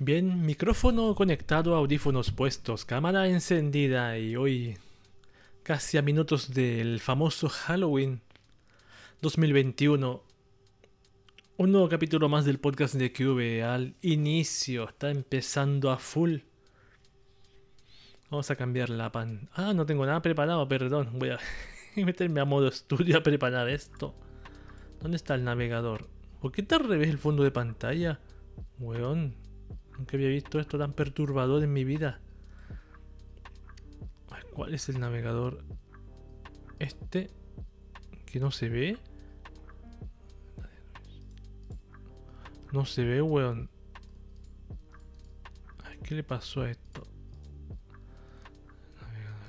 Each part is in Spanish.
Bien, micrófono conectado, audífonos puestos, cámara encendida y hoy casi a minutos del famoso Halloween 2021. Un nuevo capítulo más del podcast de QV al inicio, está empezando a full. Vamos a cambiar la pan. Ah, no tengo nada preparado, perdón. Voy a meterme a modo estudio a preparar esto. ¿Dónde está el navegador? ¿Por qué está al revés el fondo de pantalla? Weón. Nunca había visto esto tan perturbador en mi vida. ¿Cuál es el navegador? Este. Que no se ve. No se ve, weón. ¿Qué le pasó a esto?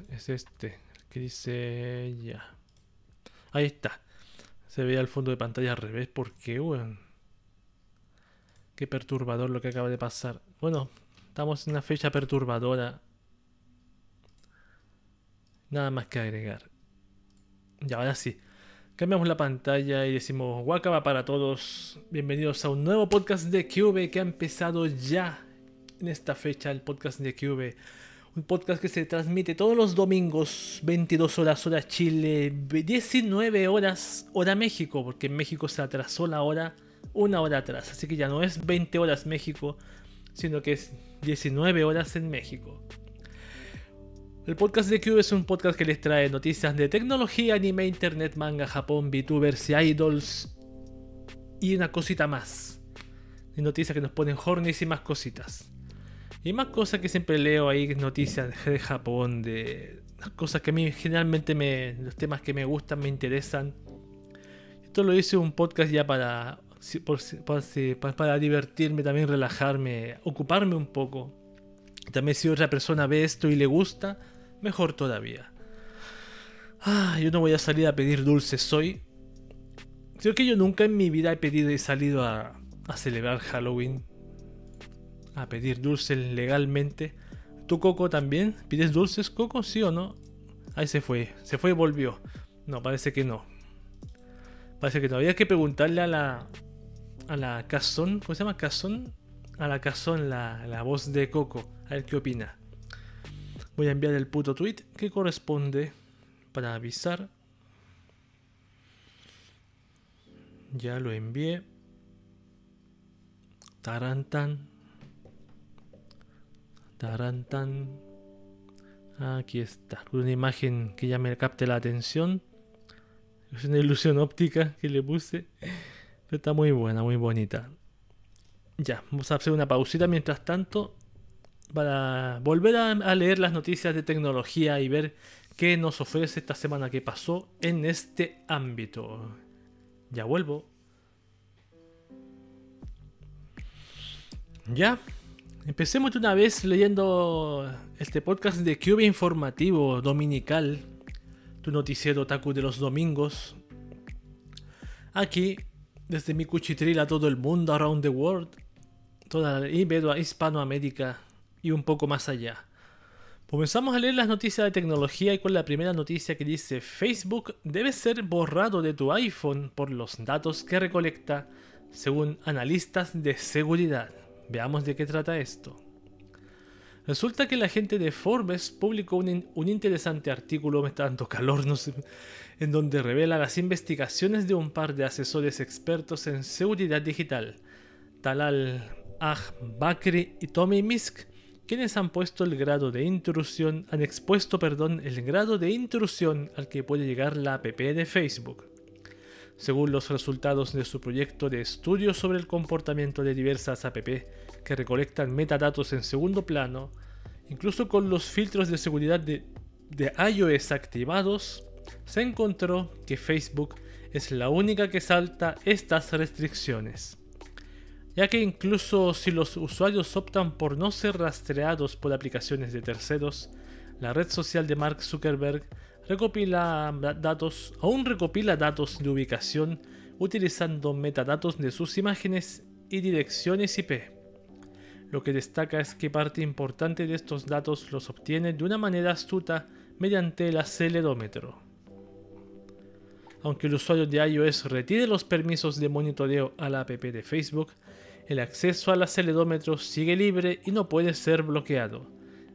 Es este. Que dice. Ya. Ahí está. Se ve al fondo de pantalla al revés. ¿Por qué, weón? Qué perturbador lo que acaba de pasar. Bueno, estamos en una fecha perturbadora. Nada más que agregar. Y ahora sí. Cambiamos la pantalla y decimos Wakaba para todos. Bienvenidos a un nuevo podcast de Cube que ha empezado ya en esta fecha, el podcast de Cube. Un podcast que se transmite todos los domingos, 22 horas hora Chile, 19 horas hora México, porque en México se atrasó la hora una hora atrás. Así que ya no es 20 horas México, sino que es 19 horas en México. El podcast de Cube es un podcast que les trae noticias de tecnología, anime, internet, manga, Japón, VTubers y idols. Y una cosita más. Noticias que nos ponen hornies y más cositas. Y más cosas que siempre leo ahí, noticias de Japón, de cosas que a mí generalmente me. los temas que me gustan, me interesan. Esto lo hice un podcast ya para para divertirme, también relajarme, ocuparme un poco. También si otra persona ve esto y le gusta, mejor todavía. Ah, yo no voy a salir a pedir dulces hoy. Creo que yo nunca en mi vida he pedido y salido a, a celebrar Halloween. A pedir dulces legalmente. ¿Tú, Coco, también? ¿Pides dulces, Coco? ¿Sí o no? Ahí se fue. Se fue y volvió. No, parece que no. Parece que todavía hay que preguntarle a la, a la Cazón, ¿cómo se llama? Cazón, a la Cazón, la, la voz de Coco, a ver qué opina. Voy a enviar el puto tweet que corresponde para avisar. Ya lo envié. Tarantan. Tarantan. Aquí está. Una imagen que ya me capte la atención. Es una ilusión óptica que le puse está muy buena, muy bonita. Ya, vamos a hacer una pausita mientras tanto para volver a, leer las noticias de tecnología y ver qué nos ofrece esta semana que pasó en este ámbito. Ya vuelvo. Ya, empecemos de una vez leyendo este podcast de Cube Informativo Dominical, tu noticiero Taku de los domingos. Aquí desde mi cuchitril a todo el mundo, around the world, toda Hispanoamérica y un poco más allá. Comenzamos a leer las noticias de tecnología y con la primera noticia que dice Facebook debe ser borrado de tu iPhone por los datos que recolecta según analistas de seguridad. Veamos de qué trata esto. Resulta que la gente de Forbes publicó un, un interesante artículo, me está dando calor, no sé, en donde revela las investigaciones de un par de asesores expertos en seguridad digital, Talal Aj Bakri y Tommy Misk, quienes han puesto el grado de intrusión, han expuesto, perdón, el grado de intrusión al que puede llegar la app de Facebook. Según los resultados de su proyecto de estudio sobre el comportamiento de diversas app que recolectan metadatos en segundo plano, incluso con los filtros de seguridad de, de iOS activados, se encontró que Facebook es la única que salta estas restricciones, ya que incluso si los usuarios optan por no ser rastreados por aplicaciones de terceros, la red social de Mark Zuckerberg recopila datos, aún recopila datos de ubicación utilizando metadatos de sus imágenes y direcciones IP. Lo que destaca es que parte importante de estos datos los obtiene de una manera astuta mediante el acelerómetro aunque el usuario de iOS retire los permisos de monitoreo a la app de Facebook, el acceso al acelerómetro sigue libre y no puede ser bloqueado,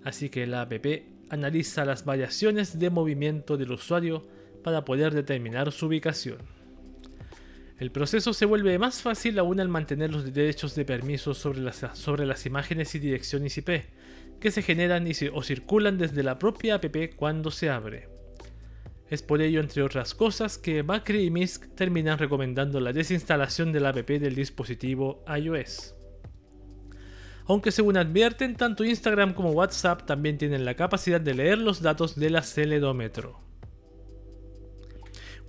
así que la app analiza las variaciones de movimiento del usuario para poder determinar su ubicación. El proceso se vuelve más fácil aún al mantener los derechos de permiso sobre las, sobre las imágenes y direcciones IP, que se generan y o circulan desde la propia app cuando se abre. Es por ello, entre otras cosas, que Macri y Misk terminan recomendando la desinstalación de la app del dispositivo iOS. Aunque según advierten, tanto Instagram como WhatsApp también tienen la capacidad de leer los datos del acelerómetro.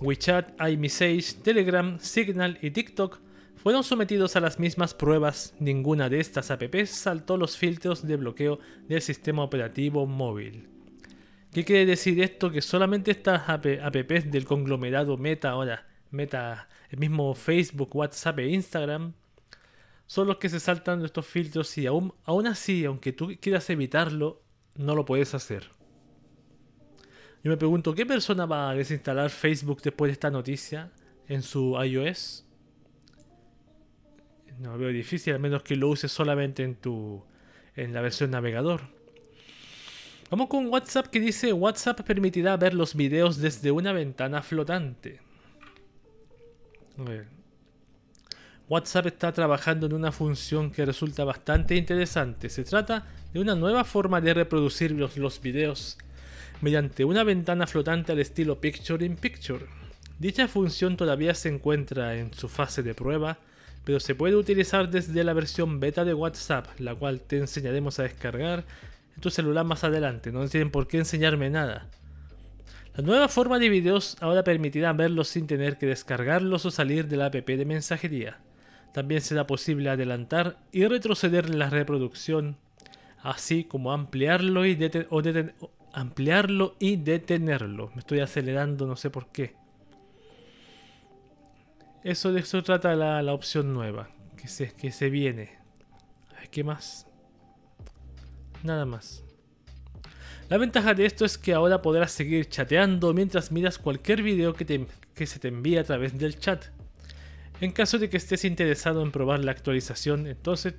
WeChat, iMessage, Telegram, Signal y TikTok fueron sometidos a las mismas pruebas. Ninguna de estas apps saltó los filtros de bloqueo del sistema operativo móvil. ¿Qué quiere decir esto? Que solamente estas apps del conglomerado Meta ahora, Meta, el mismo Facebook, WhatsApp e Instagram, son los que se saltan estos filtros y aún, aún así, aunque tú quieras evitarlo, no lo puedes hacer. Yo me pregunto, ¿qué persona va a desinstalar Facebook después de esta noticia en su iOS? No lo veo difícil, a menos que lo uses solamente en tu en la versión navegador. Vamos con WhatsApp que dice WhatsApp permitirá ver los videos desde una ventana flotante. WhatsApp está trabajando en una función que resulta bastante interesante. Se trata de una nueva forma de reproducir los, los videos mediante una ventana flotante al estilo Picture in Picture. Dicha función todavía se encuentra en su fase de prueba, pero se puede utilizar desde la versión beta de WhatsApp, la cual te enseñaremos a descargar en tu celular más adelante. No tienen por qué enseñarme nada. La nueva forma de videos ahora permitirá verlos sin tener que descargarlos o salir de la app de mensajería. También será posible adelantar y retroceder la reproducción, así como ampliarlo y o, ampliarlo y detenerlo. Me estoy acelerando, no sé por qué. Eso de eso trata la, opción nueva, que se, que se viene. ¿Qué más? Nada más. La ventaja de esto es que ahora podrás seguir chateando mientras miras cualquier video que, se te envíe a través del chat. En caso de que estés interesado en probar la actualización, entonces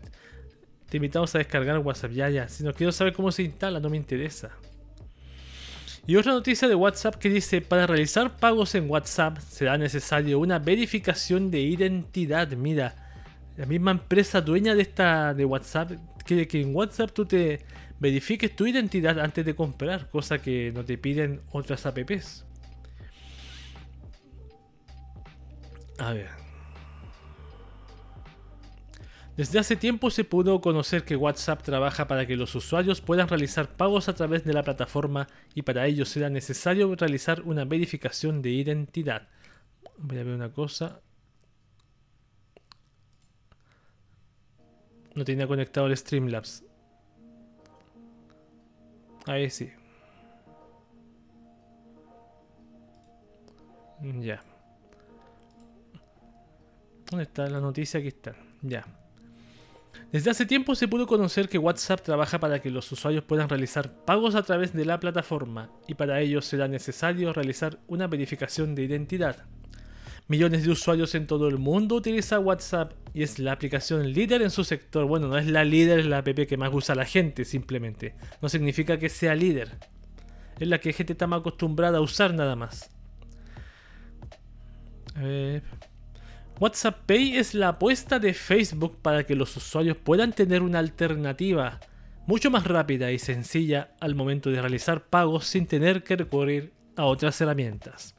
te invitamos a descargar WhatsApp ya ya. Si no quiero saber cómo se instala, no me interesa. Y otra noticia de WhatsApp que dice, para realizar pagos en WhatsApp será necesario una verificación de identidad. Mira, la misma empresa dueña de esta de WhatsApp quiere que en WhatsApp tú te verifiques tu identidad antes de comprar, cosa que no te piden otras apps. A ver. Desde hace tiempo se pudo conocer que WhatsApp trabaja para que los usuarios puedan realizar pagos a través de la plataforma y para ello será necesario realizar una verificación de identidad. Voy a ver una cosa. No tenía conectado el Streamlabs. Ahí sí. Ya. ¿Dónde está la noticia? Aquí está. Ya. Desde hace tiempo se pudo conocer que WhatsApp trabaja para que los usuarios puedan realizar pagos a través de la plataforma y para ello será necesario realizar una verificación de identidad. Millones de usuarios en todo el mundo utilizan WhatsApp y es la aplicación líder en su sector. Bueno, no es la líder, es la app que más usa la gente simplemente. No significa que sea líder. Es la que gente está más acostumbrada a usar nada más. WhatsApp Pay es la apuesta de Facebook para que los usuarios puedan tener una alternativa mucho más rápida y sencilla al momento de realizar pagos sin tener que recurrir a otras herramientas.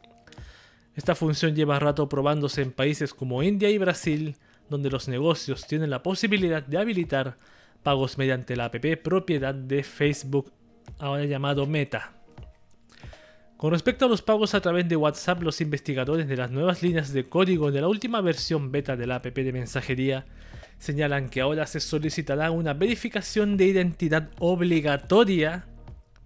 Esta función lleva rato probándose en países como India y Brasil, donde los negocios tienen la posibilidad de habilitar pagos mediante la app propiedad de Facebook, ahora llamado Meta. Con respecto a los pagos a través de WhatsApp, los investigadores de las nuevas líneas de código de la última versión beta de la app de mensajería señalan que ahora se solicitará una verificación de identidad obligatoria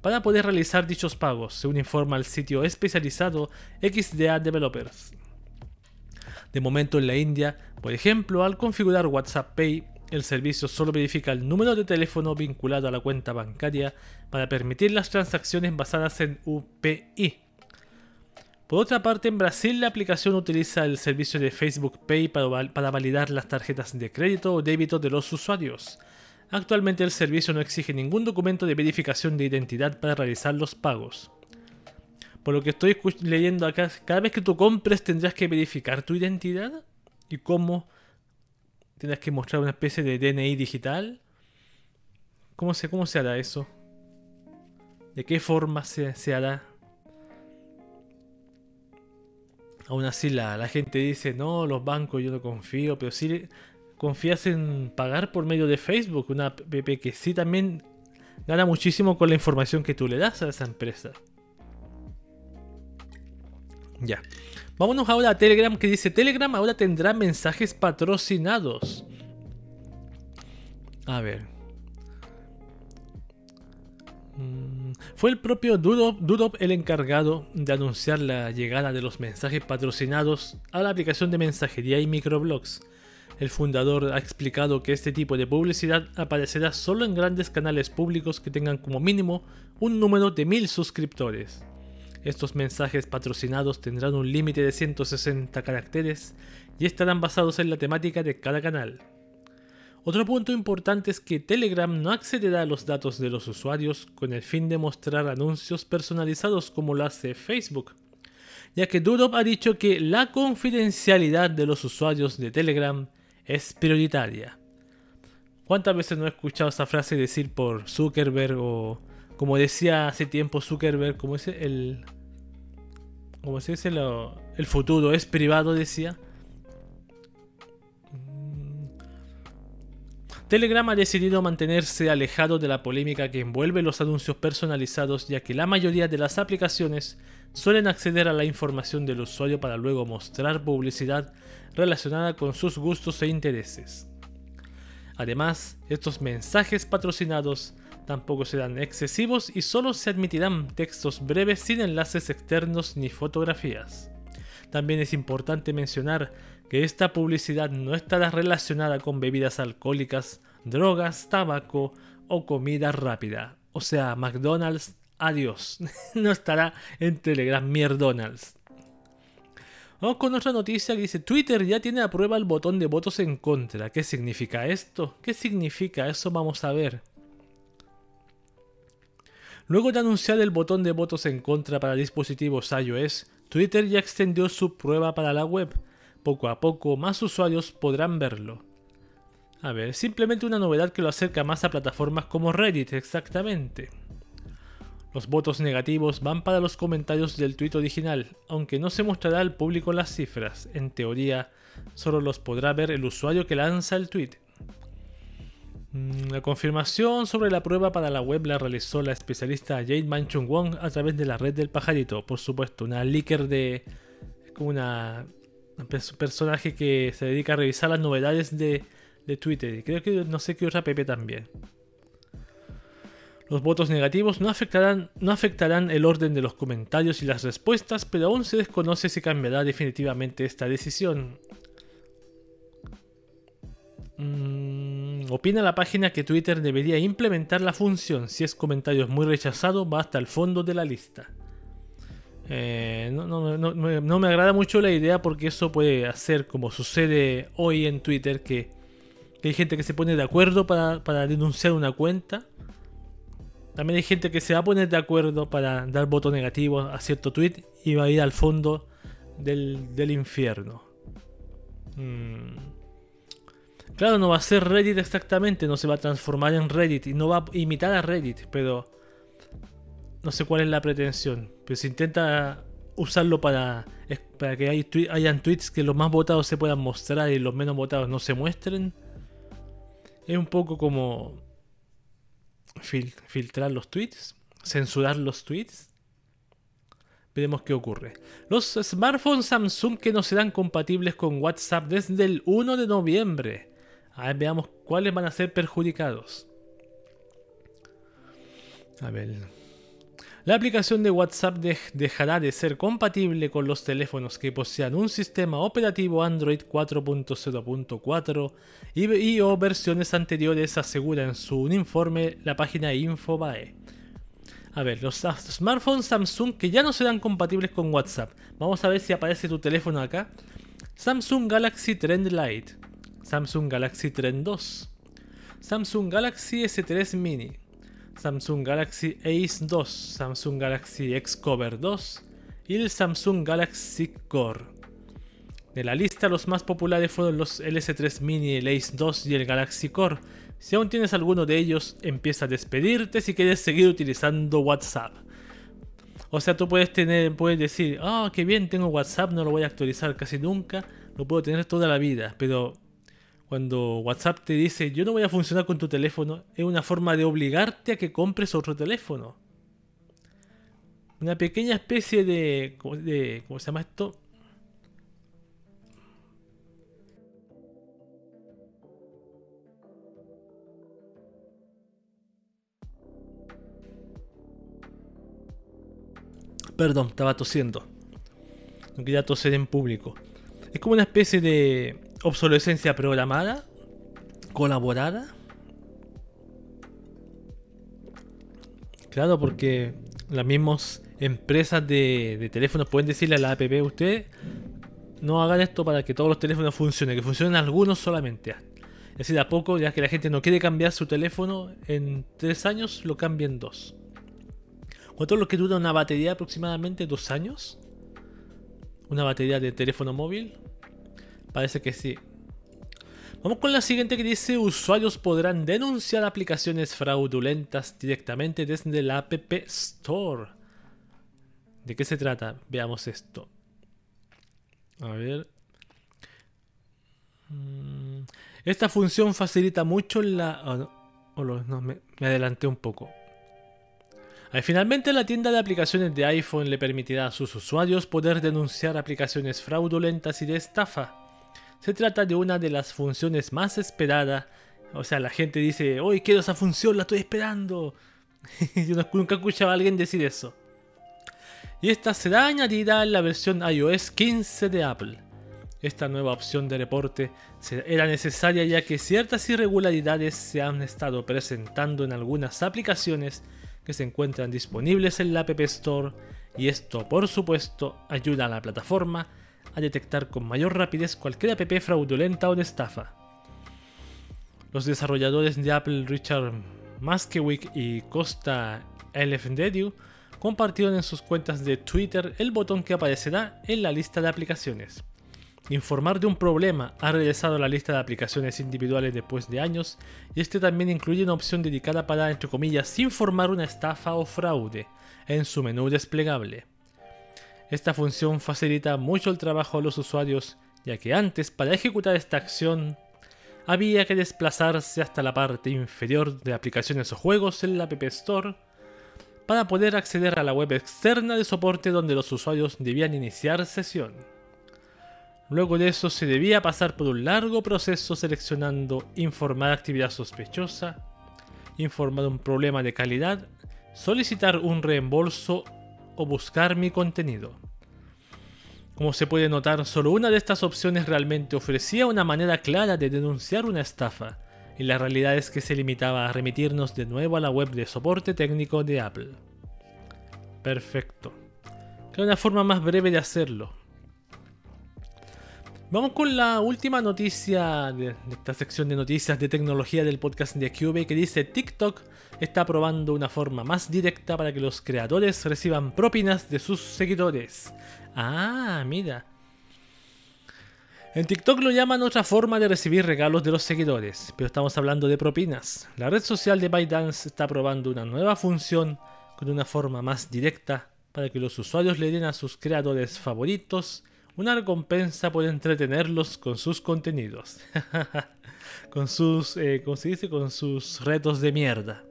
para poder realizar dichos pagos, según informa el sitio especializado XDA Developers. De momento en la India, por ejemplo, al configurar WhatsApp Pay, el servicio solo verifica el número de teléfono vinculado a la cuenta bancaria para permitir las transacciones basadas en UPI. Por otra parte, en Brasil la aplicación utiliza el servicio de Facebook Pay para, para validar las tarjetas de crédito o débito de los usuarios. Actualmente el servicio no exige ningún documento de verificación de identidad para realizar los pagos. Por lo que estoy leyendo acá, cada vez que tú compres tendrás que verificar tu identidad y cómo tendrás que mostrar una especie de DNI digital. ¿Cómo se, cómo se hará eso? ¿De qué forma se, se hará? Aún así la, gente dice, no, los bancos yo no confío, pero si confías en pagar por medio de Facebook, una app que sí también gana muchísimo con la información que tú le das a esa empresa. Ya. Vámonos ahora a Telegram que dice, Telegram ahora tendrá mensajes patrocinados. A ver. Mm, fue el propio Dudop, el encargado de anunciar la llegada de los mensajes patrocinados a la aplicación de mensajería y microblogs. El fundador ha explicado que este tipo de publicidad aparecerá solo en grandes canales públicos que tengan como mínimo un número de mil suscriptores. Estos mensajes patrocinados tendrán un límite de 160 caracteres y estarán basados en la temática de cada canal. Otro punto importante es que Telegram no accederá a los datos de los usuarios con el fin de mostrar anuncios personalizados como lo hace Facebook, ya que Durov ha dicho que la confidencialidad de los usuarios de Telegram es prioritaria. ¿Cuántas veces no he escuchado esa frase decir por Zuckerberg o como decía hace tiempo Zuckerberg, como es el como se dice el futuro es privado decía? Telegram ha decidido mantenerse alejado de la polémica que envuelve los anuncios personalizados ya que la mayoría de las aplicaciones suelen acceder a la información del usuario para luego mostrar publicidad relacionada con sus gustos e intereses. Además, estos mensajes patrocinados tampoco serán excesivos y solo se admitirán textos breves sin enlaces externos ni fotografías. También es importante mencionar que esta publicidad no estará relacionada con bebidas alcohólicas, drogas, tabaco o comida rápida. O sea, McDonald's, adiós. no estará en Telegram McDonald's. Vamos con otra noticia que dice Twitter ya tiene a prueba el botón de votos en contra. ¿Qué significa esto? ¿Qué significa? Eso vamos a ver. Luego de anunciar el botón de votos en contra para dispositivos iOS, Twitter ya extendió su prueba para la web poco a poco más usuarios podrán verlo. A ver, simplemente una novedad que lo acerca más a plataformas como Reddit, exactamente. Los votos negativos van para los comentarios del tweet original, aunque no se mostrará al público las cifras. En teoría, solo los podrá ver el usuario que lanza el tweet. Mm, la confirmación sobre la prueba para la web la realizó la especialista Jade Manchung Wong a través de la red del pajarito, por supuesto, una leaker de. como una un personaje que se dedica a revisar las novedades de, Twitter. Y creo que no sé qué otra app también. Los votos negativos no afectarán, no afectarán el orden de los comentarios y las respuestas, pero aún se desconoce si cambiará definitivamente esta decisión. Mm, opina la página que Twitter debería implementar la función. Si es comentario muy rechazado, va hasta el fondo de la lista. Eh, no, me agrada mucho la idea porque eso puede hacer como sucede hoy en Twitter que, hay gente que se pone de acuerdo para, denunciar una cuenta. También hay gente que se va a poner de acuerdo para dar voto negativo a cierto tweet y va a ir al fondo del, infierno. Mm. Claro, no va a ser Reddit exactamente, no se va a transformar en Reddit y no va a imitar a Reddit, pero no sé cuál es la pretensión, pero se intenta usarlo para, para que hay, hayan tweets que los más votados se puedan mostrar y los menos votados no se muestren. Es un poco como filtrar los tweets, censurar los tweets. Veremos qué ocurre. Los smartphones Samsung que no serán compatibles con WhatsApp desde el 1 de noviembre. A ver, veamos cuáles van a ser perjudicados. A ver. La aplicación de WhatsApp dejará de ser compatible con los teléfonos que posean un sistema operativo Android 4.0.4 y, o versiones anteriores, asegura en su informe la página Infobae. A ver, los smartphones Samsung que ya no serán compatibles con WhatsApp. Vamos a ver si aparece tu teléfono acá. Samsung Galaxy Trend Lite, Samsung Galaxy Trend 2, Samsung Galaxy S3 Mini, Samsung Galaxy Ace 2, Samsung Galaxy X Cover 2 y el Samsung Galaxy Core. De la lista los más populares fueron los LS3 Mini, el Ace 2 y el Galaxy Core. Si aún tienes alguno de ellos, empieza a despedirte si quieres seguir utilizando WhatsApp. O sea, tú puedes tener, puedes decir, oh, qué bien, tengo WhatsApp, no lo voy a actualizar casi nunca, lo puedo tener toda la vida, pero cuando WhatsApp te dice, yo no voy a funcionar con tu teléfono, es una forma de obligarte a que compres otro teléfono. Una pequeña especie de, ¿cómo se llama esto? Perdón, estaba tosiendo. No quería toser en público. Es como una especie de obsolescencia programada, colaborada. Claro, porque las mismas empresas de, teléfonos pueden decirle a la app, usted no hagan esto para que todos los teléfonos funcionen, que funcionen algunos solamente. Y así de a poco, ya que la gente no quiere cambiar su teléfono, en tres años lo cambien dos. ¿Cuánto es lo que dura una batería? Aproximadamente dos años. Una batería de teléfono móvil. Parece que sí. Vamos con la siguiente que dice usuarios podrán denunciar aplicaciones fraudulentas directamente desde la App Store. ¿De qué se trata? Veamos esto. A ver. Mm, esta función facilita mucho la... Oh, no, me adelanté un poco. Finalmente, la tienda de aplicaciones de iPhone le permitirá a sus usuarios poder denunciar aplicaciones fraudulentas y de estafa. Se trata de una de las funciones más esperadas. O sea, la gente dice, hoy quiero esa función, la estoy esperando. Yo nunca he escuchado a alguien decir eso. Y esta será añadida en la versión iOS 15 de Apple. Esta nueva opción de reporte era necesaria ya que ciertas irregularidades se han estado presentando en algunas aplicaciones que se encuentran disponibles en la App Store y esto por supuesto ayuda a la plataforma a detectar con mayor rapidez cualquier app fraudulenta o de estafa. Los desarrolladores de Apple Richard Maskewick y Costa Elefdedu compartieron en sus cuentas de Twitter el botón que aparecerá en la lista de aplicaciones. Informar de un problema ha regresado a la lista de aplicaciones individuales después de años y este también incluye una opción dedicada para, entre comillas, informar una estafa o fraude en su menú desplegable. Esta función facilita mucho el trabajo a los usuarios ya que antes para ejecutar esta acción había que desplazarse hasta la parte inferior de aplicaciones o juegos en la App Store para poder acceder a la web externa de soporte donde los usuarios debían iniciar sesión. Luego de eso se debía pasar por un largo proceso seleccionando informar actividad sospechosa, informar un problema de calidad, solicitar un reembolso o buscar mi contenido. Como se puede notar, solo una de estas opciones realmente ofrecía una manera clara de denunciar una estafa, y la realidad es que se limitaba a remitirnos de nuevo a la web de soporte técnico de Apple. Perfecto. Que una forma más breve de hacerlo, Vamos con la última noticia de, esta sección de noticias de tecnología del podcast de Cube que dice TikTok está probando una forma más directa para que los creadores reciban propinas de sus seguidores. Ah, mira. En TikTok lo llaman otra forma de recibir regalos de los seguidores, pero estamos hablando de propinas. La red social de ByteDance está probando una nueva función con una forma más directa para que los usuarios le den a sus creadores favoritos una recompensa por entretenerlos con sus contenidos. con sus, eh, ¿cómo se dice? Con sus retos de mierda.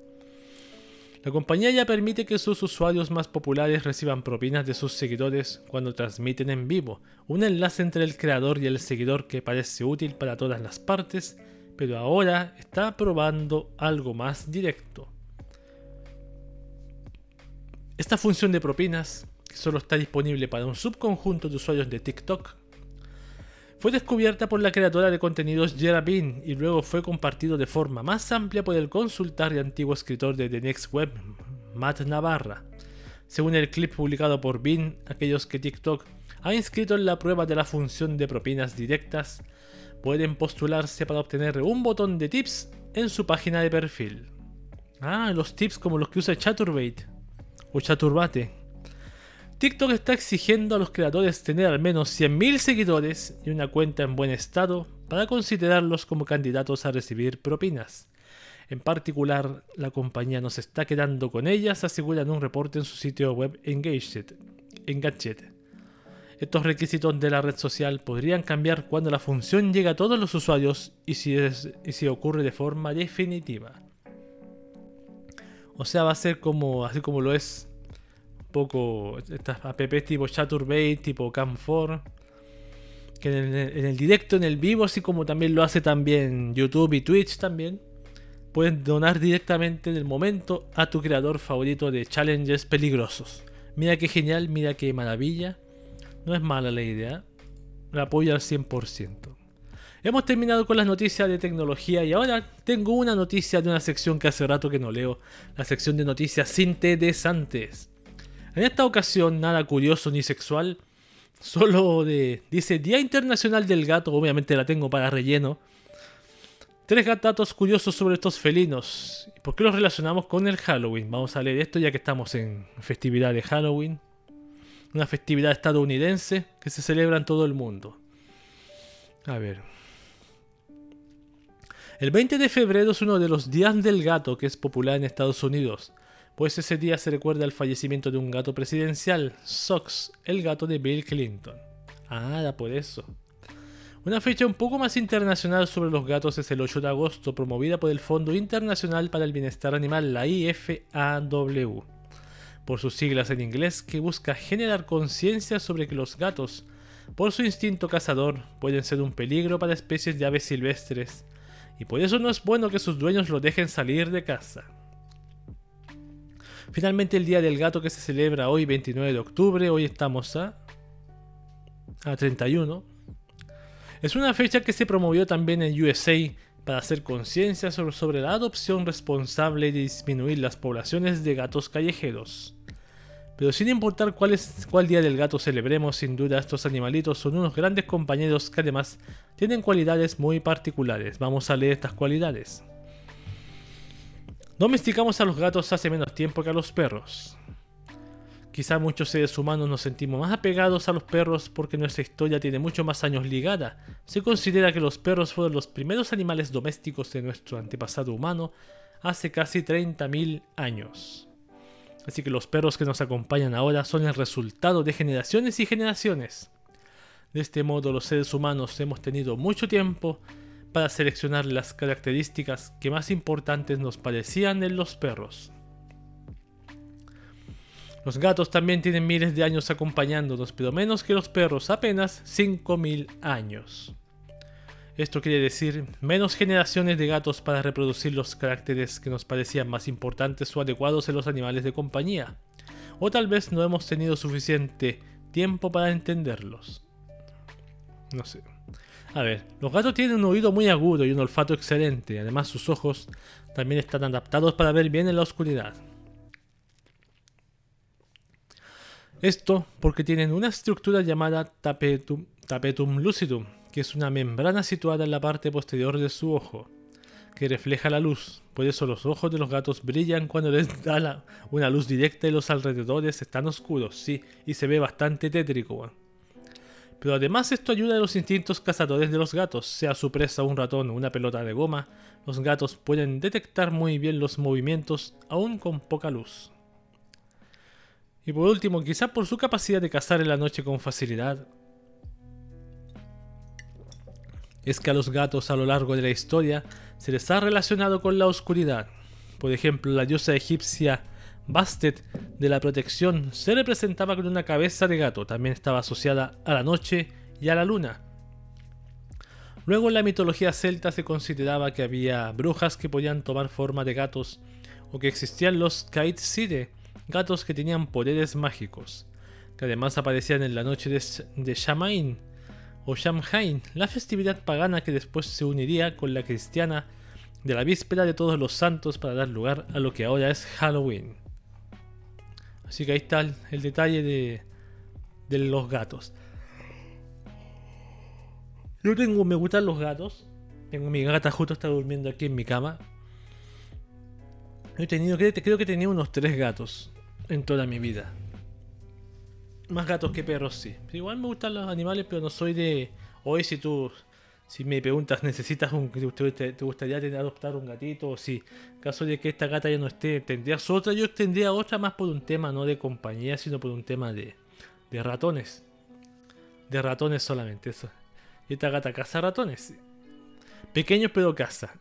La compañía ya permite que sus usuarios más populares reciban propinas de sus seguidores cuando transmiten en vivo, un enlace entre el creador y el seguidor que parece útil para todas las partes, pero ahora está probando algo más directo. Esta función de propinas que solo está disponible para un subconjunto de usuarios de TikTok, fue descubierta por la creadora de contenidos Jera Bean y luego fue compartido de forma más amplia por el consultar y antiguo escritor de The Next Web, Matt Navarra. Según el clip publicado por Bean, aquellos que TikTok ha inscrito en la prueba de la función de propinas directas pueden postularse para obtener un botón de tips en su página de perfil. Ah, los tips como los que usa Chaturbate o Chaturbate. TikTok está exigiendo a los creadores tener al menos 100.000 seguidores y una cuenta en buen estado para considerarlos como candidatos a recibir propinas. En particular, la compañía nos está quedando con ellas, aseguran un reporte en su sitio web Engadget. Estos requisitos de la red social podrían cambiar cuando la función llegue a todos los usuarios y si, y si ocurre de forma definitiva. O sea, va a ser como así como lo es poco estas apps tipo Chaturbate, tipo Cam4, que en el, directo, en el vivo, así como también lo hace también YouTube y Twitch también, pueden donar directamente en el momento a tu creador favorito de challenges peligrosos. Mira qué genial, mira qué maravilla. No es mala la idea. La apoyo al 100%. Hemos terminado con las noticias de tecnología y ahora tengo una noticia de una sección que hace rato que no leo, la sección de noticias interesantes. En esta ocasión, nada curioso ni sexual, solo de. Dice Día Internacional del Gato, obviamente la tengo para relleno. Tres datos curiosos sobre estos felinos. ¿Por qué los relacionamos con el Halloween? Vamos a leer esto ya que estamos en festividad de Halloween. Una festividad estadounidense que se celebra en todo el mundo. A ver. El 20 de febrero es uno de los días del gato que es popular en Estados Unidos pues ese día se recuerda el fallecimiento de un gato presidencial, Sox, el gato de Bill Clinton. Ah, da por eso. Una fecha un poco más internacional sobre los gatos es el 8 de agosto, promovida por el Fondo Internacional para el Bienestar Animal, la IFAW, por sus siglas en inglés, que busca generar conciencia sobre que los gatos, por su instinto cazador, pueden ser un peligro para especies de aves silvestres, y por eso no es bueno que sus dueños lo dejen salir de casa. Finalmente el Día del Gato que se celebra hoy 29 de octubre, hoy estamos a, a 31. Es una fecha que se promovió también en USA para hacer conciencia sobre, la adopción responsable y disminuir las poblaciones de gatos callejeros. Pero sin importar cuál, es, cuál día del gato celebremos, sin duda estos animalitos son unos grandes compañeros que además tienen cualidades muy particulares. Vamos a leer estas cualidades. Domesticamos a los gatos hace menos tiempo que a los perros. Quizá muchos seres humanos nos sentimos más apegados a los perros porque nuestra historia tiene mucho más años ligada. Se considera que los perros fueron los primeros animales domésticos de nuestro antepasado humano hace casi 30.000 años. Así que los perros que nos acompañan ahora son el resultado de generaciones y generaciones. De este modo los seres humanos hemos tenido mucho tiempo para seleccionar las características que más importantes nos parecían en los perros. Los gatos también tienen miles de años acompañándonos, pero menos que los perros, apenas 5.000 años. Esto quiere decir menos generaciones de gatos para reproducir los caracteres que nos parecían más importantes o adecuados en los animales de compañía. O tal vez no hemos tenido suficiente tiempo para entenderlos. No sé. A ver, los gatos tienen un oído muy agudo y un olfato excelente, además sus ojos también están adaptados para ver bien en la oscuridad. Esto porque tienen una estructura llamada tapetum, lucidum, que es una membrana situada en la parte posterior de su ojo, que refleja la luz. Por eso los ojos de los gatos brillan cuando les da una luz directa y los alrededores están oscuros, sí, y se ve bastante tétrico. Pero además esto ayuda a los instintos cazadores de los gatos, sea su presa un ratón o una pelota de goma, los gatos pueden detectar muy bien los movimientos aún con poca luz. Y por último, quizá por su capacidad de cazar en la noche con facilidad, es que a los gatos a lo largo de la historia se les ha relacionado con la oscuridad. Por ejemplo, la diosa egipcia Bastet de la protección se representaba con una cabeza de gato, también estaba asociada a la noche y a la luna. Luego en la mitología celta se consideraba que había brujas que podían tomar forma de gatos o que existían los Kaitside, gatos que tenían poderes mágicos, que además aparecían en la noche de, Shamain, o Samhain, la festividad pagana que después se uniría con la cristiana de la víspera de todos los santos para dar lugar a lo que ahora es Halloween. Así que ahí está el, detalle de, de los gatos. Yo tengo, me gustan los gatos. Tengo mi gata justo está durmiendo aquí en mi cama. He tenido, creo, creo que tenía unos tres gatos en toda mi vida. Más gatos que perros, sí. Igual me gustan los animales, pero no soy de. Hoy, si tú. Si me preguntas, ¿necesitas un. ¿Te, gustaría adoptar un gatito? O si, en caso de que esta gata ya no esté, ¿tendrías otra? Yo tendría otra más por un tema no de compañía, sino por un tema de. de ratones. De ratones solamente, eso. Y esta gata caza ratones. Pequeños, pero caza.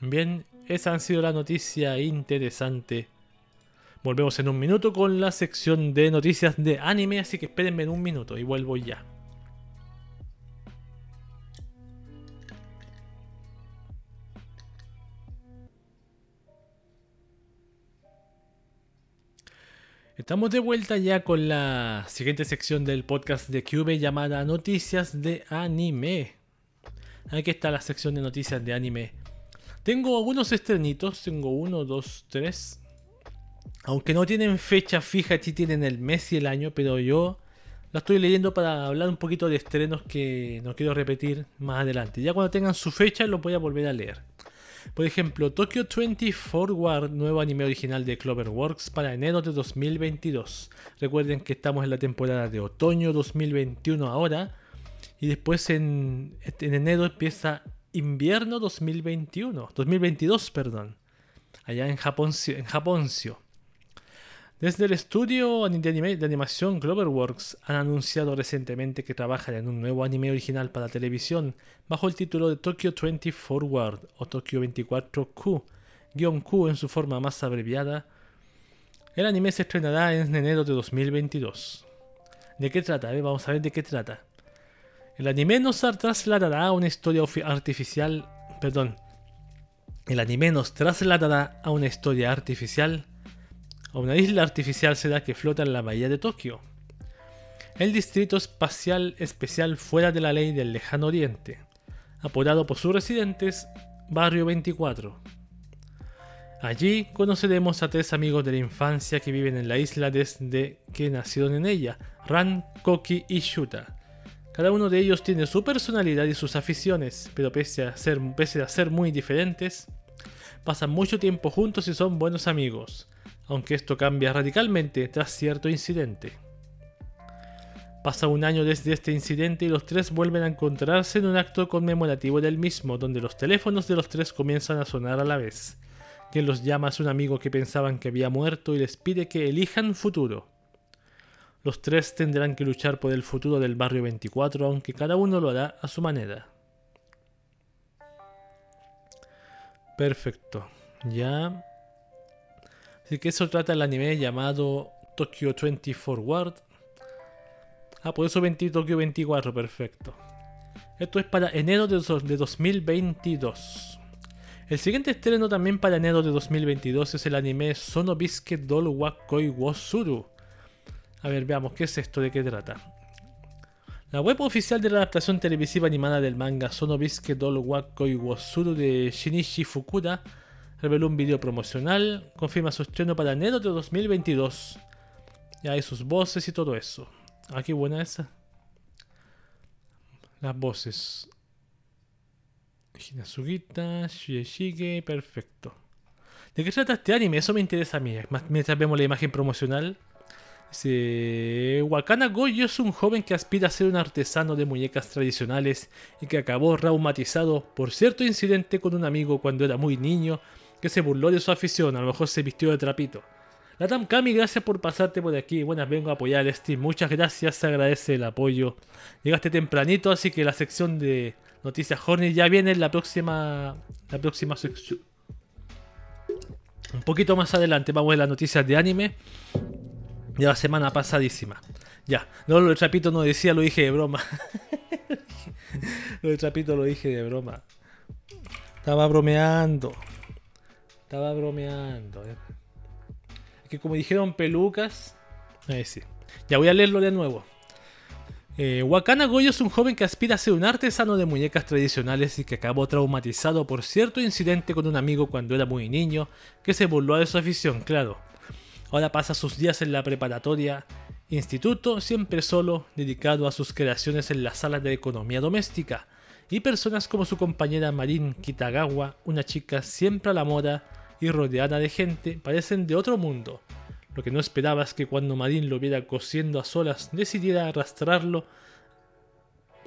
Bien, esa han sido la noticia interesante Volvemos en un minuto con la sección de noticias de anime, así que espérenme en un minuto y vuelvo ya. Estamos de vuelta ya con la siguiente sección del podcast de Cube llamada Noticias de Anime. Aquí está la sección de noticias de anime. Tengo algunos estrenitos, tengo uno, dos, tres, aunque no tienen fecha fija, sí tienen el mes y el año, pero yo la estoy leyendo para hablar un poquito de estrenos que no quiero repetir más adelante. Ya cuando tengan su fecha los voy a volver a leer. Por ejemplo, Tokyo 20 Forward, nuevo anime original de Cloverworks para enero de 2022. Recuerden que estamos en la temporada de otoño 2021 ahora. Y después en, en enero empieza invierno 2021. 2022, perdón. Allá en Japoncio. En Japoncio. Desde el estudio de, animación Cloverworks han anunciado recientemente que trabajan en un nuevo anime original para televisión bajo el título de Tokyo 20 Forward o Tokyo 24Q, guion Q en su forma más abreviada. El anime se estrenará en enero de 2022. ¿De qué trata? vamos a ver de qué trata. El anime nos trasladará a una historia artificial. Perdón. El anime nos trasladará a una historia artificial a una isla artificial será que flota en la bahía de Tokio, el distrito espacial especial fuera de la ley del lejano oriente, apodado por sus residentes Barrio 24. Allí conoceremos a tres amigos de la infancia que viven en la isla desde que nacieron en ella, Ran, Koki y Shuta. Cada uno de ellos tiene su personalidad y sus aficiones, pero pese a ser, pese a ser muy diferentes, pasan mucho tiempo juntos y son buenos amigos aunque esto cambia radicalmente tras cierto incidente. Pasa un año desde este incidente y los tres vuelven a encontrarse en un acto conmemorativo del mismo, donde los teléfonos de los tres comienzan a sonar a la vez. Quien los llama es un amigo que pensaban que había muerto y les pide que elijan futuro. Los tres tendrán que luchar por el futuro del barrio 24, aunque cada uno lo hará a su manera. Perfecto. Ya Así que eso trata el anime llamado Tokyo 20 Forward. Ah, por eso 20 Tokyo 24, perfecto. Esto es para enero de, 2022. El siguiente estreno también para enero de 2022 es el anime Sonobisuke Doll Wakoi Wosuru. A ver, veamos qué es esto, de qué trata. La web oficial de la adaptación televisiva animada del manga Sonobisuke Doll Wakoi Wosuru de Shinichi Fukuda reveló un video promocional, confirma su estreno para enero de 2022. Ya hay sus voces y todo eso. Ah, qué buena esa. Las voces. Hinasugita, Shieshige, perfecto. ¿De qué trata este anime? Eso me interesa a mí. Mientras vemos la imagen promocional. Dice, Wakana Goyo es un joven que aspira a ser un artesano de muñecas tradicionales y que acabó traumatizado por cierto incidente con un amigo cuando era muy niño que se burló de su afición, a lo mejor se vistió de trapito. La Kami, gracias por pasarte por aquí. Buenas, vengo a apoyar a Steam. Muchas gracias, se agradece el apoyo. Llegaste tempranito, así que la sección de noticias Horny ya viene en la próxima, la próxima sección. Un poquito más adelante vamos a ver las noticias de anime de la semana pasadísima. Ya, no lo de trapito no decía, lo dije de broma. lo de trapito lo dije de broma. Estaba bromeando. Estaba bromeando. Eh. Que como dijeron pelucas. Ahí sí. Ya voy a leerlo de nuevo. Eh, Wakana Goyo es un joven que aspira a ser un artesano de muñecas tradicionales y que acabó traumatizado por cierto incidente con un amigo cuando era muy niño, que se burló de su afición, claro. Ahora pasa sus días en la preparatoria, instituto, siempre solo, dedicado a sus creaciones en las salas de economía doméstica, y personas como su compañera Marin Kitagawa, una chica siempre a la moda y rodeada de gente, parecen de otro mundo. Lo que no esperaba es que cuando Marin lo viera cosiendo a solas, decidiera arrastrarlo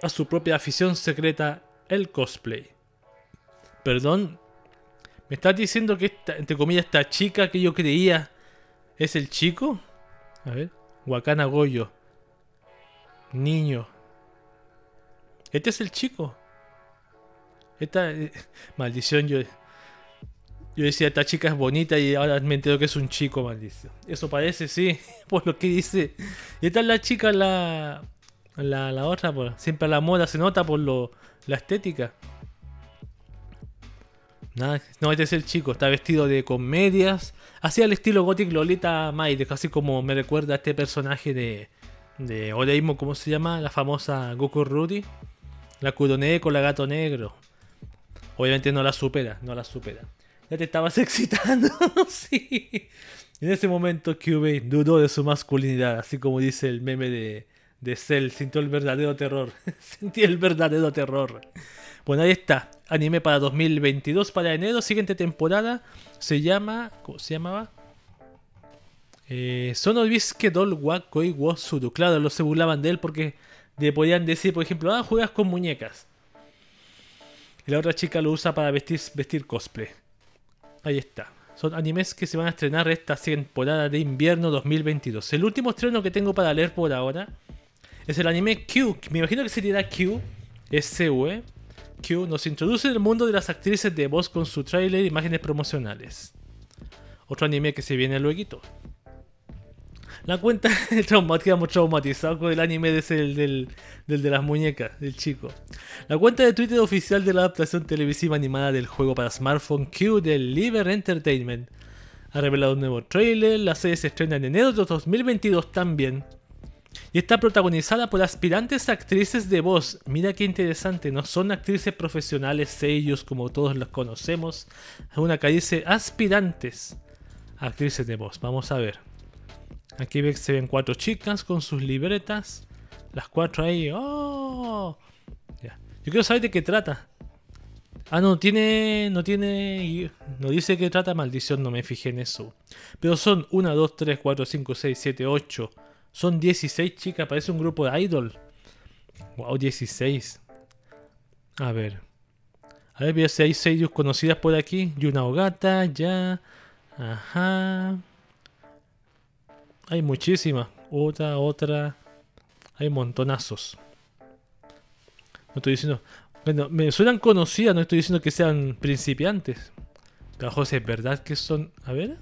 a su propia afición secreta, el cosplay. Perdón, ¿me estás diciendo que esta, entre comillas, esta chica que yo creía es el chico? A ver, Wakana Goyo. Niño. Este es el chico. Esta. eh, maldición, yo. Yo decía, esta chica es bonita y ahora me entero que es un chico, maldición. Eso parece, sí, por lo que dice. Y esta es la chica, la. La, la otra, pues. Siempre a la moda se nota por lo, la estética. No, este es el chico, está vestido de comedias. Así al estilo Gothic Lolita Maide, así como me recuerda a este personaje de. de Oreimo, ¿cómo se llama? La famosa Goku Rudy. La Kurone con la gato negro. Obviamente no la supera, no la supera. Ya te estabas excitando, sí. En ese momento Kyubey dudó de su masculinidad, así como dice el meme de, de Cell, sintió el verdadero terror. Sentí el verdadero terror. Bueno, ahí está. Anime para 2022, para enero, siguiente temporada. Se llama. ¿Cómo se llamaba? Eh, Sonobisuke Dol wa Koi. Claro, los se burlaban de él porque le podían decir, por ejemplo, ah, juegas con muñecas. Y la otra chica lo usa para vestir, vestir cosplay. Ahí está. Son animes que se van a estrenar esta temporada de invierno 2022. El último estreno que tengo para leer por ahora es el anime Q. Me imagino que sería Q. SUE. Q nos introduce en el mundo de las actrices de voz con su trailer e imágenes promocionales. Otro anime que se viene luego. La cuenta traumática, muy traumatizado con el anime de ese, del, del, de las muñecas, del chico. La cuenta de Twitter oficial de la adaptación televisiva animada del juego para smartphone Q de Liver Entertainment ha revelado un nuevo trailer. La serie se estrena en enero de 2022 también. Y está protagonizada por aspirantes actrices de voz. Mira qué interesante, no son actrices profesionales, ellos como todos los conocemos. Una que dice aspirantes actrices de voz. Vamos a ver. Aquí se ven cuatro chicas con sus libretas. Las cuatro ahí. ¡Oh! Ya. Yo quiero saber de qué trata. Ah, no tiene. No tiene. No dice que trata maldición, no me fijé en eso. Pero son 1, 2, 3, 4, 5, 6, 7, 8. Son 16 chicas, parece un grupo de idol. Wow, 16. A ver. A ver, voy si hay seiyus conocidas por aquí. Yuna Ogata, ya. Ajá. Hay muchísimas. Otra, otra. Hay montonazos. No estoy diciendo. Bueno, me suenan conocidas, no estoy diciendo que sean principiantes. José, ¿es verdad que son. A ver.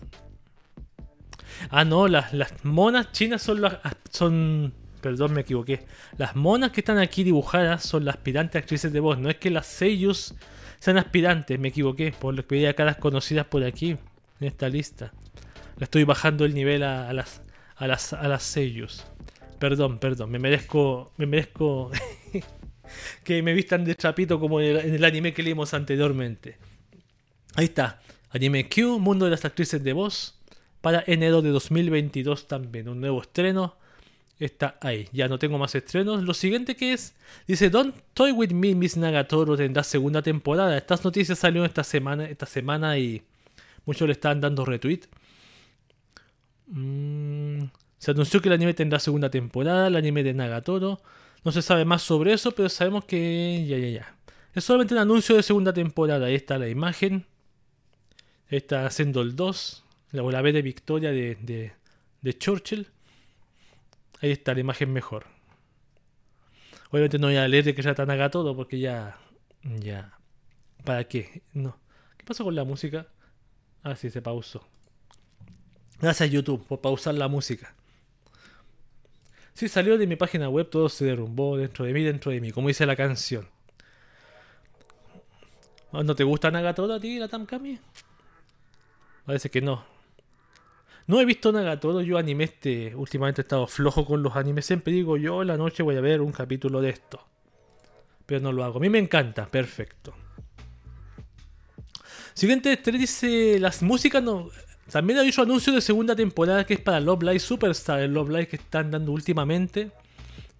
Ah, no, las, las monas chinas son las. son. Perdón, me equivoqué. Las monas que están aquí dibujadas son las aspirantes actrices de voz. No es que las seiyus sean aspirantes, me equivoqué. Por lo que veía caras conocidas por aquí. En esta lista. Estoy bajando el nivel a las. A las. a las seiyus. Perdón, perdón. Me merezco. Me merezco. que me vistan de trapito como en el, en el anime que leímos anteriormente. Ahí está. Anime Q, Mundo de las Actrices de Voz. Para enero de 2022 también. Un nuevo estreno. Está ahí. Ya no tengo más estrenos. Lo siguiente que es. Dice Don't Toy With Me, Miss Nagatoro tendrá segunda temporada. Estas noticias salieron esta semana, esta semana y muchos le están dando retweet. Mm, se anunció que el anime tendrá segunda temporada. El anime de Nagatoro. No se sabe más sobre eso, pero sabemos que. Ya, ya, ya. Es solamente un anuncio de segunda temporada. Ahí está la imagen. Ahí está haciendo el 2. La, la B de Victoria de, de, de Churchill. Ahí está la imagen mejor. Obviamente no voy a leer de qué trata Nagatoro porque ya. Ya. ¿Para qué? No. ¿Qué pasó con la música? Ah, sí, se pausó. Gracias YouTube por pausar la música. Sí, salió de mi página web, todo se derrumbó dentro de mí, dentro de mí, como dice la canción. ¿No te gusta Nagatoro a ti, la Tamkami? Parece que no. No he visto Nagatoro, yo anime este. Últimamente he estado flojo con los animes. Siempre digo yo la noche voy a ver un capítulo de esto. Pero no lo hago. A mí me encanta, perfecto. Siguiente estrella dice: Las músicas no. También hay su anuncio de segunda temporada que es para Love Live Superstar, el Love Live que están dando últimamente.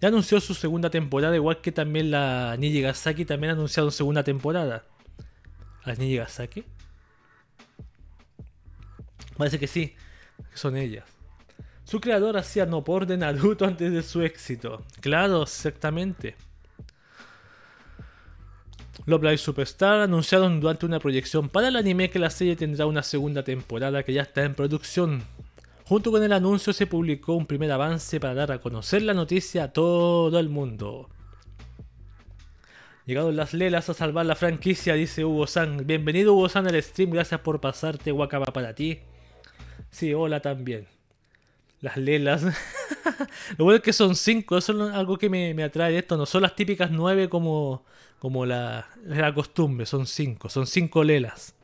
Ya anunció su segunda temporada, igual que también la Nijigasaki también ha anunciado segunda temporada. ¿La Nijigasaki? Parece que sí son ellas. Su creador hacía no por de Naruto antes de su éxito. Claro, exactamente. Love Live Superstar anunciaron durante una proyección para el anime que la serie tendrá una segunda temporada que ya está en producción. Junto con el anuncio se publicó un primer avance para dar a conocer la noticia a todo el mundo. Llegaron las lelas a salvar la franquicia, dice Hugo San. Bienvenido Hugo San al stream, gracias por pasarte, Wakaba para ti. Sí, hola también. Las lelas. Lo bueno es que son cinco, eso es algo que me, atrae de esto. No son las típicas nueve como, como la, la costumbre, son cinco. Son cinco lelas.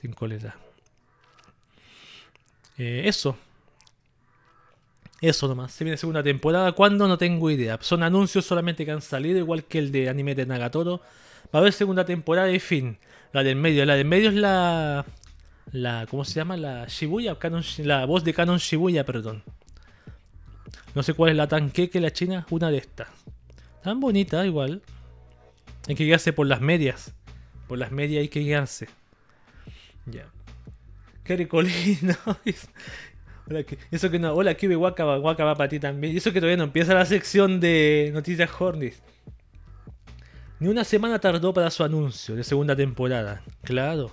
Cinco lelas. Eh, eso. Eso nomás. Se viene segunda temporada. ¿Cuándo? No tengo idea. Son anuncios solamente que han salido, igual que el de anime de Nagatoro. Va a haber segunda temporada y fin. La del medio. La del medio es la la ¿cómo se llama? La Shibuya, la voz de Canon Shibuya, perdón. No sé cuál es la tanqueque, la china, una de estas. Tan bonita, igual. Hay que guiarse por las medias. Por las medias hay que guiarse. Ya. Qué ricolino. Hola, eso que no. Hola, Waka va para ti también. Y eso que todavía no empieza la sección de noticias Hornis. Ni una semana tardó para su anuncio de segunda temporada. Claro.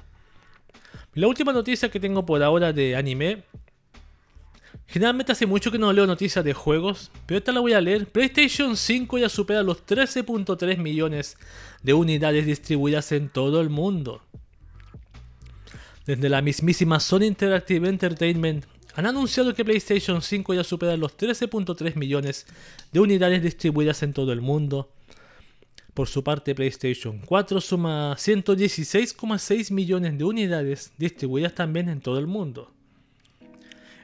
La última noticia que tengo por ahora de anime. Generalmente hace mucho que no leo noticias de juegos, pero esta la voy a leer. PlayStation 5 ya supera los 13.3 millones de unidades distribuidas en todo el mundo. Desde la mismísima Sony Interactive Entertainment han anunciado que PlayStation 5 ya supera los 13.3 millones de unidades distribuidas en todo el mundo por su parte, PlayStation 4 suma 116,6 millones de unidades distribuidas también en todo el mundo.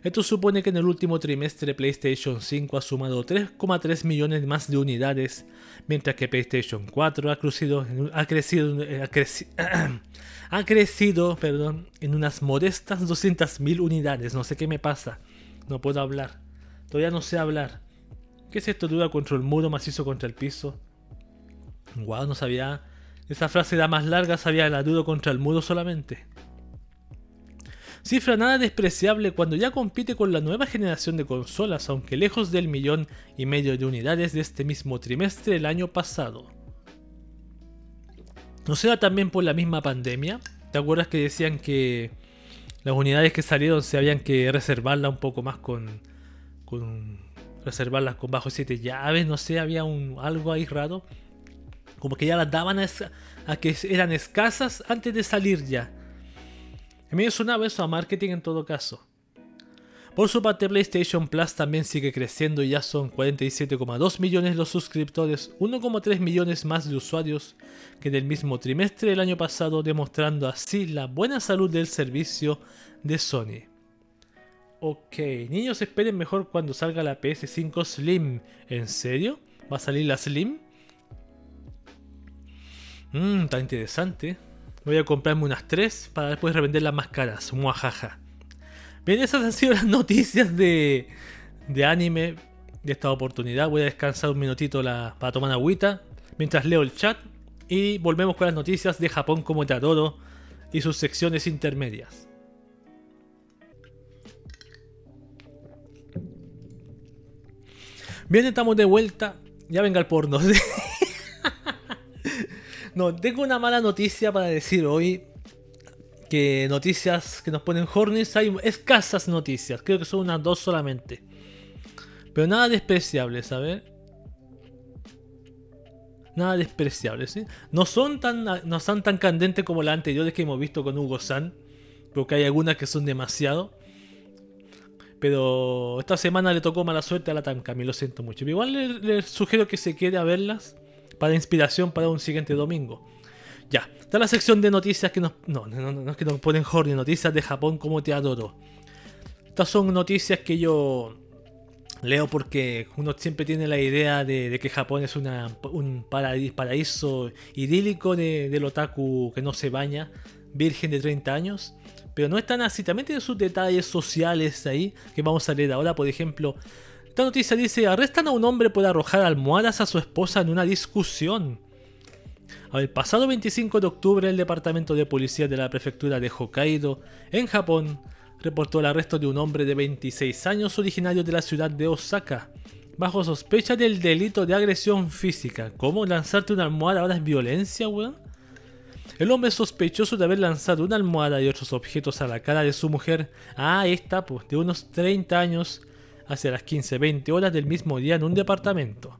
Esto supone que en el último trimestre PlayStation 5 ha sumado 3,3 millones más de unidades, mientras que PlayStation 4 ha crecido, ha crecido, eh, ha perdón, en unas modestas 200.000 unidades. No sé qué me pasa, no puedo hablar, todavía no sé hablar. ¿Qué es esto? Duda contra el muro macizo contra el piso. Wow, no sabía. Esa frase era más larga, sabía la dudo contra el muro solamente. Cifra nada despreciable cuando ya compite con la nueva generación de consolas, aunque lejos del millón y medio de unidades de este mismo trimestre el año pasado. ¿No será también por la misma pandemia? ¿Te acuerdas que decían que las unidades que salieron se habían que reservarlas un poco más con, con reservarlas con bajo 7 llaves? No sé, había un, algo ahí raro. Como que ya las daban a, que eran escasas antes de salir ya. A mí me sonaba eso a marketing en todo caso. Por su parte, PlayStation Plus también sigue creciendo y ya son 47,2 millones los suscriptores, 1,3 millones más de usuarios que en el mismo trimestre del año pasado, demostrando así la buena salud del servicio de Sony. Ok, niños esperen mejor cuando salga la PS5 Slim. ¿En serio? ¿Va a salir la Slim? Mmm, está interesante. Voy a comprarme unas tres para después revenderlas más caras. Muajaja. Bien, esas han sido las noticias de, de anime de esta oportunidad. Voy a descansar un minutito la, para tomar agüita mientras leo el chat. Y volvemos con las noticias de Japón como te adoro y sus secciones intermedias. Bien, estamos de vuelta. Ya venga el porno. No, tengo una mala noticia para decir hoy. Que noticias que nos ponen Hornets hay escasas noticias. Creo que son unas dos solamente. Pero nada despreciable, ¿sabes? Nada despreciable, ¿sí? No son tan, no son tan candentes como las anteriores que hemos visto con Hugo San. Porque hay algunas que son demasiado. Pero esta semana le tocó mala suerte a la Tanka, me lo siento mucho. Igual le, le sugiero que se quede a verlas para inspiración para un siguiente domingo. Ya, está la sección de noticias que nos. No, no, no, no es que nos ponen horny, noticias de Japón como te adoro. Estas son noticias que yo leo porque uno siempre tiene la idea de, que Japón es una, un paraíso idílico de, del otaku que no se baña, virgen de 30 años. Pero no es tan así, también tiene sus detalles sociales ahí que vamos a leer ahora. Por ejemplo, esta noticia dice, arrestan a un hombre por arrojar almohadas a su esposa en una discusión. El pasado 25 de octubre, el Departamento de Policía de la Prefectura de Hokkaido, en Japón, reportó el arresto de un hombre de 26 años originario de la ciudad de Osaka, bajo sospecha del delito de agresión física. ¿Cómo lanzarte una almohada ahora es violencia, weón? El hombre sospechoso de haber lanzado una almohada y otros objetos a la cara de su mujer, ah, esta, pues, de unos 30 años, hacia las 15-20 horas del mismo día en un departamento.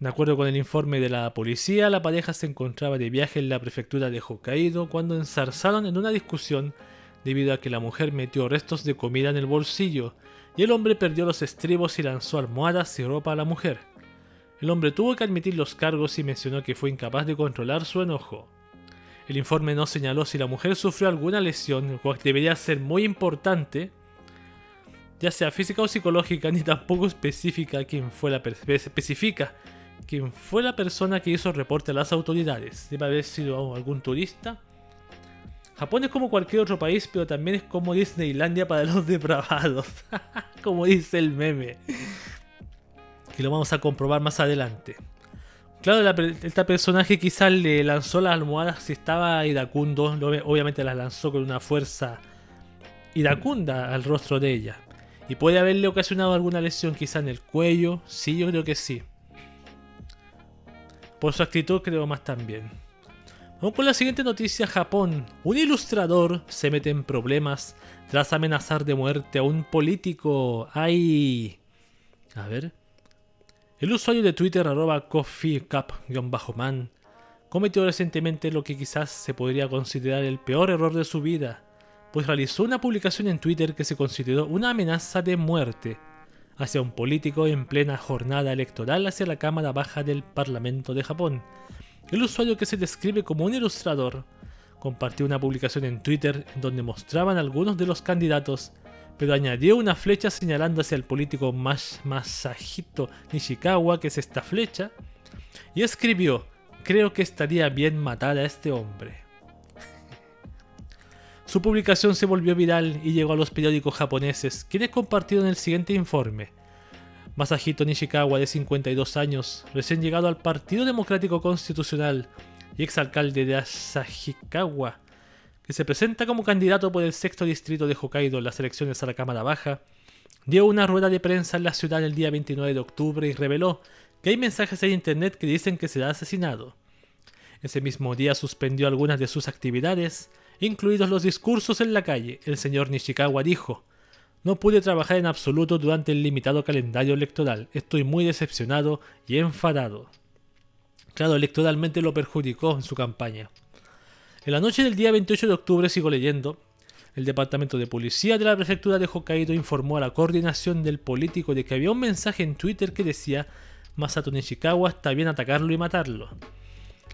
De acuerdo con el informe de la policía, la pareja se encontraba de viaje en la prefectura de Hokkaido cuando ensarzaron en una discusión debido a que la mujer metió restos de comida en el bolsillo y el hombre perdió los estribos y lanzó almohadas y ropa a la mujer. El hombre tuvo que admitir los cargos y mencionó que fue incapaz de controlar su enojo. El informe no señaló si la mujer sufrió alguna lesión, lo cual debería ser muy importante, ya sea física o psicológica, ni tampoco específica quién fue la especifica quién fue la persona que hizo el reporte a las autoridades. Debe haber sido algún turista. Japón es como cualquier otro país, pero también es como Disneylandia para los depravados. como dice el meme. Y lo vamos a comprobar más adelante. Claro, este personaje quizás le lanzó las almohadas si estaba iracundo. Obviamente las lanzó con una fuerza iracunda al rostro de ella. Y puede haberle ocasionado alguna lesión quizá en el cuello. Sí, yo creo que sí. Por su actitud creo más también. Vamos con la siguiente noticia. Japón. Un ilustrador se mete en problemas tras amenazar de muerte a un político. ¡Ay! A ver. El usuario de Twitter arroba coffeecup-man cometió recientemente lo que quizás se podría considerar el peor error de su vida, pues realizó una publicación en Twitter que se consideró una amenaza de muerte hacia un político en plena jornada electoral hacia la Cámara Baja del Parlamento de Japón. El usuario que se describe como un ilustrador compartió una publicación en Twitter en donde mostraban algunos de los candidatos, pero añadió una flecha señalando hacia el político Masahito Nishikawa, que es esta flecha, y escribió, creo que estaría bien matar a este hombre. Su publicación se volvió viral y llegó a los periódicos japoneses, quienes compartieron el siguiente informe. Masahito Nishikawa, de 52 años, recién llegado al Partido Democrático Constitucional y exalcalde de Asahikawa, que se presenta como candidato por el sexto distrito de Hokkaido en las elecciones a la Cámara Baja, dio una rueda de prensa en la ciudad el día 29 de octubre y reveló que hay mensajes en internet que dicen que será asesinado. Ese mismo día suspendió algunas de sus actividades incluidos los discursos en la calle, el señor Nishikawa dijo, no pude trabajar en absoluto durante el limitado calendario electoral, estoy muy decepcionado y enfadado. Claro, electoralmente lo perjudicó en su campaña. En la noche del día 28 de octubre, sigo leyendo, el departamento de policía de la prefectura de Hokkaido informó a la coordinación del político de que había un mensaje en Twitter que decía Masato Nishikawa está bien atacarlo y matarlo.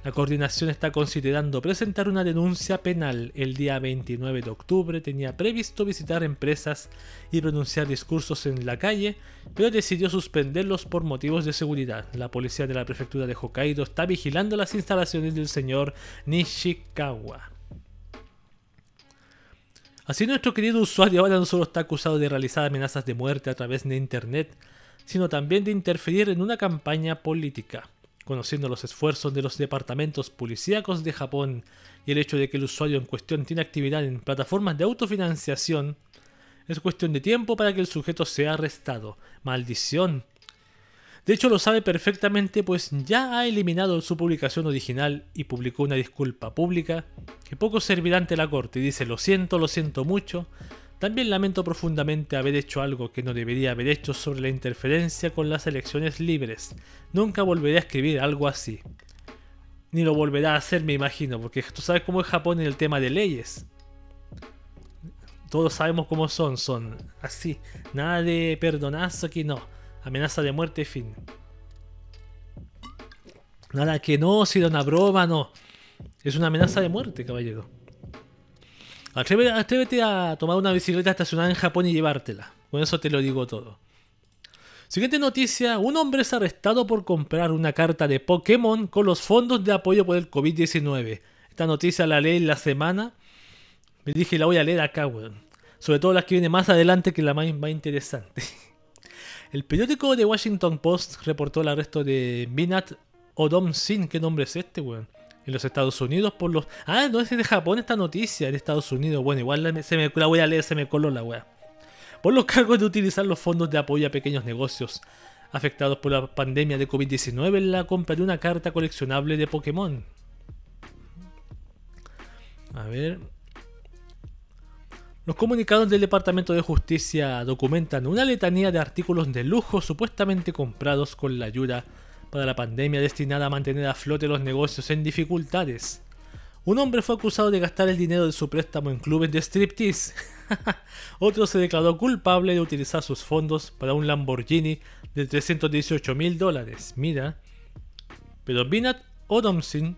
La coordinación está considerando presentar una denuncia penal. El día 29 de octubre tenía previsto visitar empresas y pronunciar discursos en la calle, pero decidió suspenderlos por motivos de seguridad. La policía de la prefectura de Hokkaido está vigilando las instalaciones del señor Nishikawa. Así nuestro querido usuario ahora no solo está acusado de realizar amenazas de muerte a través de Internet, sino también de interferir en una campaña política. Conociendo los esfuerzos de los departamentos policíacos de Japón y el hecho de que el usuario en cuestión tiene actividad en plataformas de autofinanciación, es cuestión de tiempo para que el sujeto sea arrestado. Maldición. De hecho lo sabe perfectamente pues ya ha eliminado su publicación original y publicó una disculpa pública que poco servirá ante la corte y dice lo siento, lo siento mucho, también lamento profundamente haber hecho algo que no debería haber hecho sobre la interferencia con las elecciones libres. Nunca volveré a escribir algo así. Ni lo volverá a hacer, me imagino, porque tú sabes cómo es Japón en el tema de leyes. Todos sabemos cómo son, son así. Nada de perdonazo aquí, no. Amenaza de muerte, fin. Nada que no, si da una broma, no. Es una amenaza de muerte, caballero. Atrévete, a tomar una bicicleta estacionada en Japón y llevártela. Con eso te lo digo todo. Siguiente noticia, un hombre es arrestado por comprar una carta de Pokémon con los fondos de apoyo por el COVID-19. Esta noticia la leí la semana. Me dije, la voy a leer acá, weón. Sobre todo las que viene más adelante, que la más, más interesante. El periódico de Washington Post reportó el arresto de Minat Odom Sin. ¿Qué nombre es este, weón? En los Estados Unidos por los... Ah, no es de Japón esta noticia, de Estados Unidos. Bueno, igual se me, la voy a leer, se me coló la weá por los cargos de utilizar los fondos de apoyo a pequeños negocios afectados por la pandemia de COVID-19 en la compra de una carta coleccionable de Pokémon. A ver. Los comunicados del Departamento de Justicia documentan una letanía de artículos de lujo supuestamente comprados con la ayuda para la pandemia destinada a mantener a flote los negocios en dificultades. Un hombre fue acusado de gastar el dinero de su préstamo en clubes de striptease. Otro se declaró culpable de utilizar sus fondos para un Lamborghini de 318 mil dólares. Mira. Pero Binat Odomsin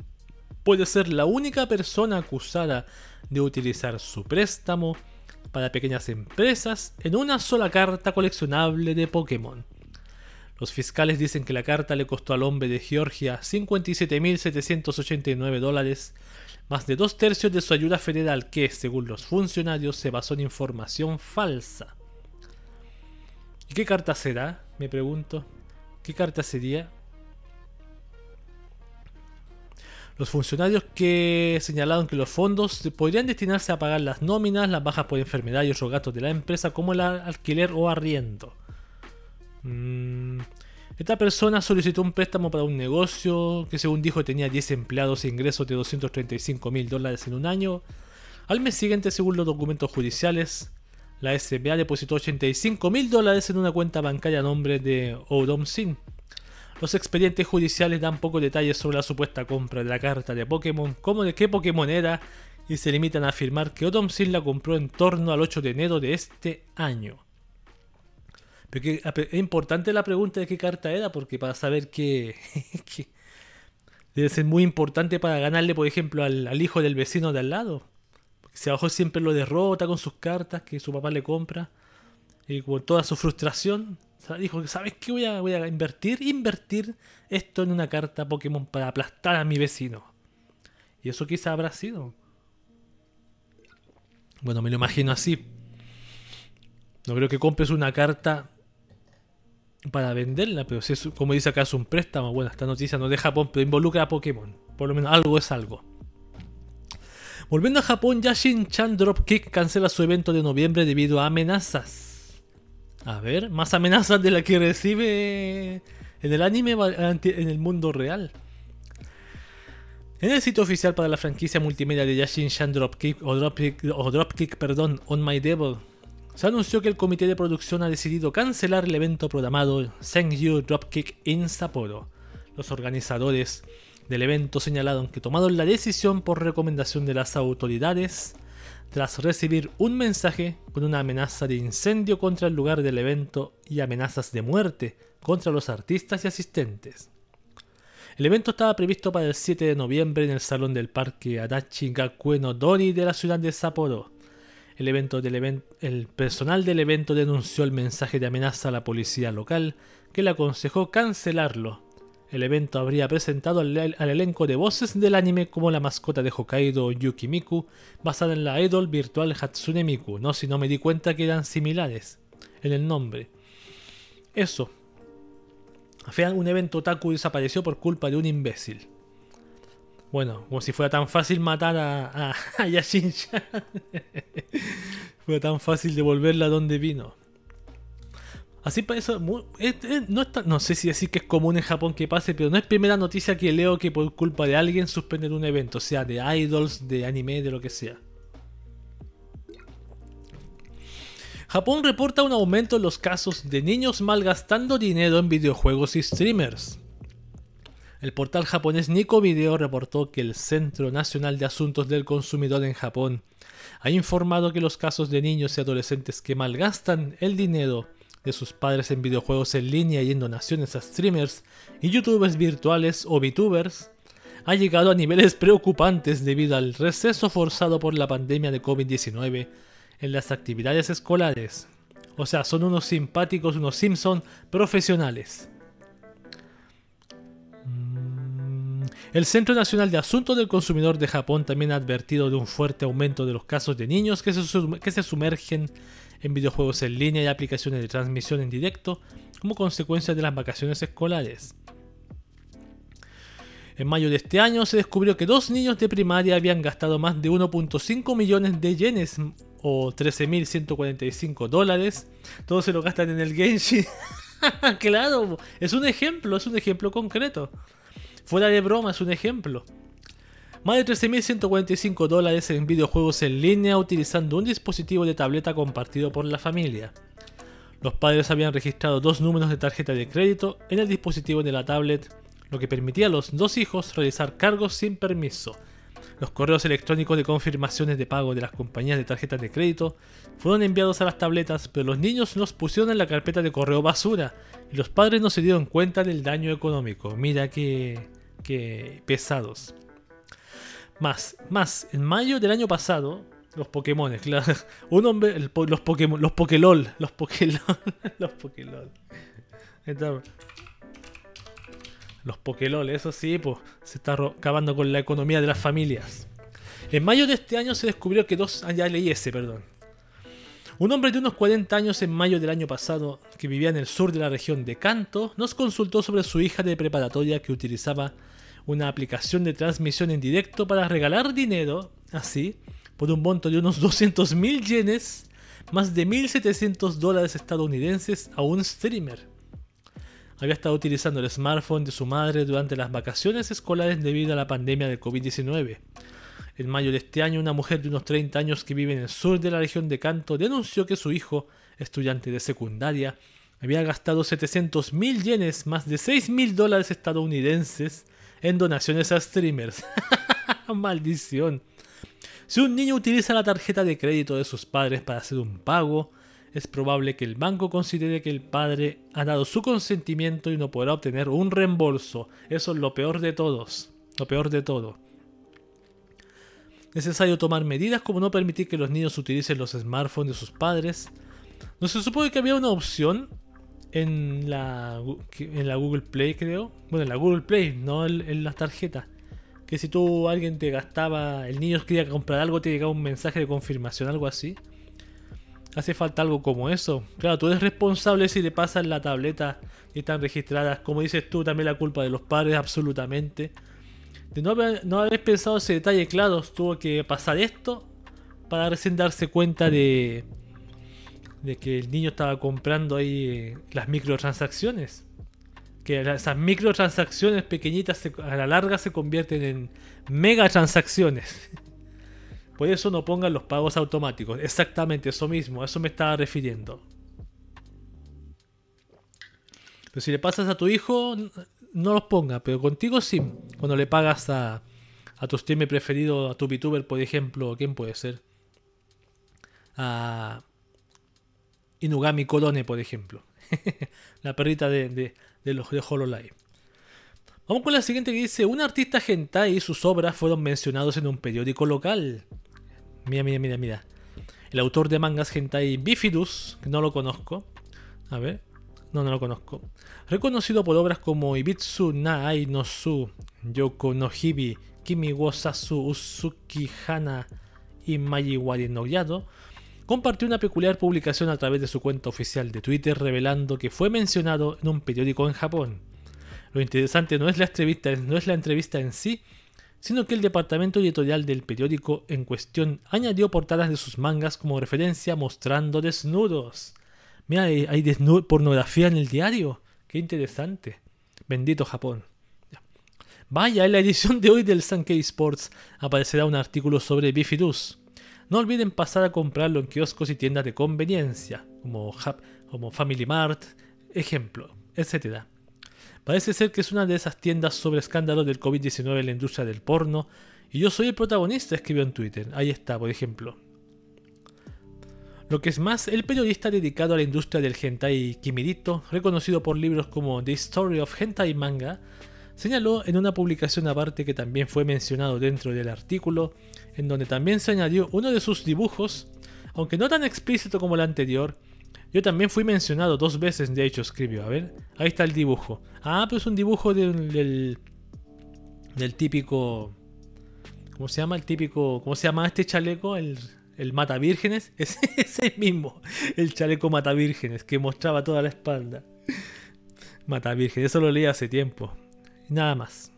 puede ser la única persona acusada de utilizar su préstamo para pequeñas empresas en una sola carta coleccionable de Pokémon. Los fiscales dicen que la carta le costó al hombre de Georgia 57.789 dólares más de dos tercios de su ayuda federal que, según los funcionarios, se basó en información falsa. ¿Y qué carta será? Me pregunto. ¿Qué carta sería? Los funcionarios que señalaron que los fondos podrían destinarse a pagar las nóminas, las bajas por enfermedad y otros gastos de la empresa como el alquiler o arriendo. Mm, esta persona solicitó un préstamo para un negocio que según dijo tenía 10 empleados e ingresos de 235 mil dólares en un año. Al mes siguiente, según los documentos judiciales, la SBA depositó 85 mil dólares en una cuenta bancaria a nombre de Odom Sin. Los expedientes judiciales dan pocos detalles sobre la supuesta compra de la carta de Pokémon, como de qué Pokémon era, y se limitan a afirmar que Odom Sin la compró en torno al 8 de enero de este año es importante la pregunta de qué carta era, porque para saber qué, debe ser muy importante para ganarle, por ejemplo, al, hijo del vecino de al lado. Si abajo siempre lo derrota con sus cartas que su papá le compra. Y con toda su frustración, dijo que sabes qué voy a, voy a invertir, invertir esto en una carta Pokémon para aplastar a mi vecino. Y eso quizá habrá sido. Bueno, me lo imagino así. No creo que compres una carta para venderla, pero si es, como dice acá, es un préstamo. Bueno, esta noticia no de Japón, pero involucra a Pokémon. Por lo menos algo es algo. Volviendo a Japón, Yashin-chan Dropkick cancela su evento de noviembre debido a amenazas. A ver, más amenazas de las que recibe en el anime en el mundo real. En el sitio oficial para la franquicia multimedia de Yashin-chan Dropkick o Dropkick, o Dropkick perdón, On My Devil, se anunció que el comité de producción ha decidido cancelar el evento programado Sengyu Dropkick in Sapporo. Los organizadores del evento señalaron que tomaron la decisión por recomendación de las autoridades tras recibir un mensaje con una amenaza de incendio contra el lugar del evento y amenazas de muerte contra los artistas y asistentes. El evento estaba previsto para el 7 de noviembre en el salón del parque Adachi Gakuen Dori de la ciudad de Sapporo. El, personal del evento denunció el mensaje de amenaza a la policía local, que le aconsejó cancelarlo. El evento habría presentado al, elenco de voces del anime como la mascota de Hokkaido Yukimiku, basada en la idol virtual Hatsune Miku, no si no me di cuenta que eran similares en el nombre. Eso. Un evento otaku desapareció por culpa de un imbécil. Bueno, como si fuera tan fácil matar a, a, Yashin-chan. Fue tan fácil devolverla donde vino. Así para eso, no, no sé si decir que es común en Japón que pase, pero no es primera noticia que leo que por culpa de alguien suspenden un evento, sea de idols, de anime, de lo que sea. Japón reporta un aumento en los casos de niños malgastando dinero en videojuegos y streamers. El portal japonés Nico Video reportó que el Centro Nacional de Asuntos del Consumidor en Japón ha informado que los casos de niños y adolescentes que malgastan el dinero de sus padres en videojuegos en línea y en donaciones a streamers y youtubers virtuales o VTubers ha llegado a niveles preocupantes debido al receso forzado por la pandemia de COVID-19 en las actividades escolares. O sea, son unos simpáticos, unos Simpson profesionales. El Centro Nacional de Asuntos del Consumidor de Japón también ha advertido de un fuerte aumento de los casos de niños que se, que se sumergen en videojuegos en línea y aplicaciones de transmisión en directo como consecuencia de las vacaciones escolares. En mayo de este año se descubrió que dos niños de primaria habían gastado más de 1.5 millones de yenes o 13.145 dólares. Todos se lo gastan en el Genshin. claro, es un ejemplo, es un ejemplo concreto. Fuera de broma, es un ejemplo. Más de 13.145 dólares en videojuegos en línea utilizando un dispositivo de tableta compartido por la familia. Los padres habían registrado dos números de tarjeta de crédito en el dispositivo de la tablet, lo que permitía a los dos hijos realizar cargos sin permiso. Los correos electrónicos de confirmaciones de pago de las compañías de tarjetas de crédito fueron enviados a las tabletas, pero los niños los pusieron en la carpeta de correo basura y los padres no se dieron cuenta del daño económico. Mira qué, qué pesados. Más, más, en mayo del año pasado, los Pokémon, claro. Un hombre, los Pokémon, los Pokélol, los Pokélol, los Pokélol. Los Pokélol, eso sí, pues se está acabando con la economía de las familias. En mayo de este año se descubrió que dos. Ah, ya leí ese, perdón. Un hombre de unos 40 años en mayo del año pasado, que vivía en el sur de la región de Kanto, nos consultó sobre su hija de preparatoria que utilizaba una aplicación de transmisión en directo para regalar dinero, así, por un monto de unos 200.000 yenes, más de 1.700 dólares estadounidenses a un streamer. Había estado utilizando el smartphone de su madre durante las vacaciones escolares debido a la pandemia de COVID-19. En mayo de este año, una mujer de unos 30 años que vive en el sur de la región de Kanto denunció que su hijo, estudiante de secundaria, había gastado 700.000 yenes, más de 6.000 dólares estadounidenses, en donaciones a streamers. Maldición. Si un niño utiliza la tarjeta de crédito de sus padres para hacer un pago, es probable que el banco considere que el padre ha dado su consentimiento y no podrá obtener un reembolso. Eso es lo peor de todos. Lo peor de todo. Necesario tomar medidas como no permitir que los niños utilicen los smartphones de sus padres. No se supone que había una opción en la, en la Google Play, creo. Bueno, en la Google Play, no en, las tarjetas. Que si tú alguien te gastaba, el niño quería comprar algo, te llegaba un mensaje de confirmación, algo así. Hace falta algo como eso. Claro, tú eres responsable si le pasas la tableta y están registradas. Como dices tú, también la culpa de los padres, absolutamente. De no haber, no haber pensado ese detalle claro, tuvo que pasar esto para recién darse cuenta de, de que el niño estaba comprando ahí eh, las microtransacciones. Que esas microtransacciones pequeñitas a la larga se convierten en megatransacciones. Por eso no pongan los pagos automáticos. Exactamente, eso mismo, a eso me estaba refiriendo. Pero si le pasas a tu hijo, no los ponga, pero contigo sí. Cuando le pagas a, a tu streamer preferido, a tu VTuber, por ejemplo, ¿quién puede ser? A Inugami Korone, por ejemplo. la perrita de, los de Hololive. Vamos con la siguiente que dice, un artista hentai y sus obras fueron mencionados en un periódico local. Mira, mira, mira, mira. El autor de mangas hentai Bifidus, que no lo conozco. A ver. No, no lo conozco. Reconocido por obras como Ibitsu na Ai no Su, Yoko no Hibi, Kimi wo Sasu Usuki Hana y Majiwari no Yado, compartió una peculiar publicación a través de su cuenta oficial de Twitter revelando que fue mencionado en un periódico en Japón. Lo interesante no es la entrevista, no es la entrevista en sí, sino que el departamento editorial del periódico en cuestión añadió portadas de sus mangas como referencia mostrando desnudos. Mira, hay, pornografía en el diario. Qué interesante. Bendito Japón. Vaya, en la edición de hoy del Sankei Sports aparecerá un artículo sobre Bifidus, no olviden pasar a comprarlo en kioscos y tiendas de conveniencia, como, Family Mart, ejemplo, etc. Parece ser que es una de esas tiendas sobre escándalos del COVID-19 en la industria del porno, y yo soy el protagonista, escribió en Twitter. Ahí está, por ejemplo. Lo que es más, el periodista dedicado a la industria del hentai Kimirito, reconocido por libros como The Story of Hentai Manga, señaló en una publicación aparte que también fue mencionado dentro del artículo, en donde también se añadió uno de sus dibujos, aunque no tan explícito como el anterior. Yo también fui mencionado dos veces, de hecho, escribió. A ver, ahí está el dibujo. Ah, pero es un dibujo del, del, típico. ¿Cómo se llama? El típico. ¿Cómo se llama este chaleco? El, el mata vírgenes. Es ese mismo. El chaleco mata vírgenes que mostraba toda la espalda. Mata vírgenes, eso lo leí hace tiempo. Nada más.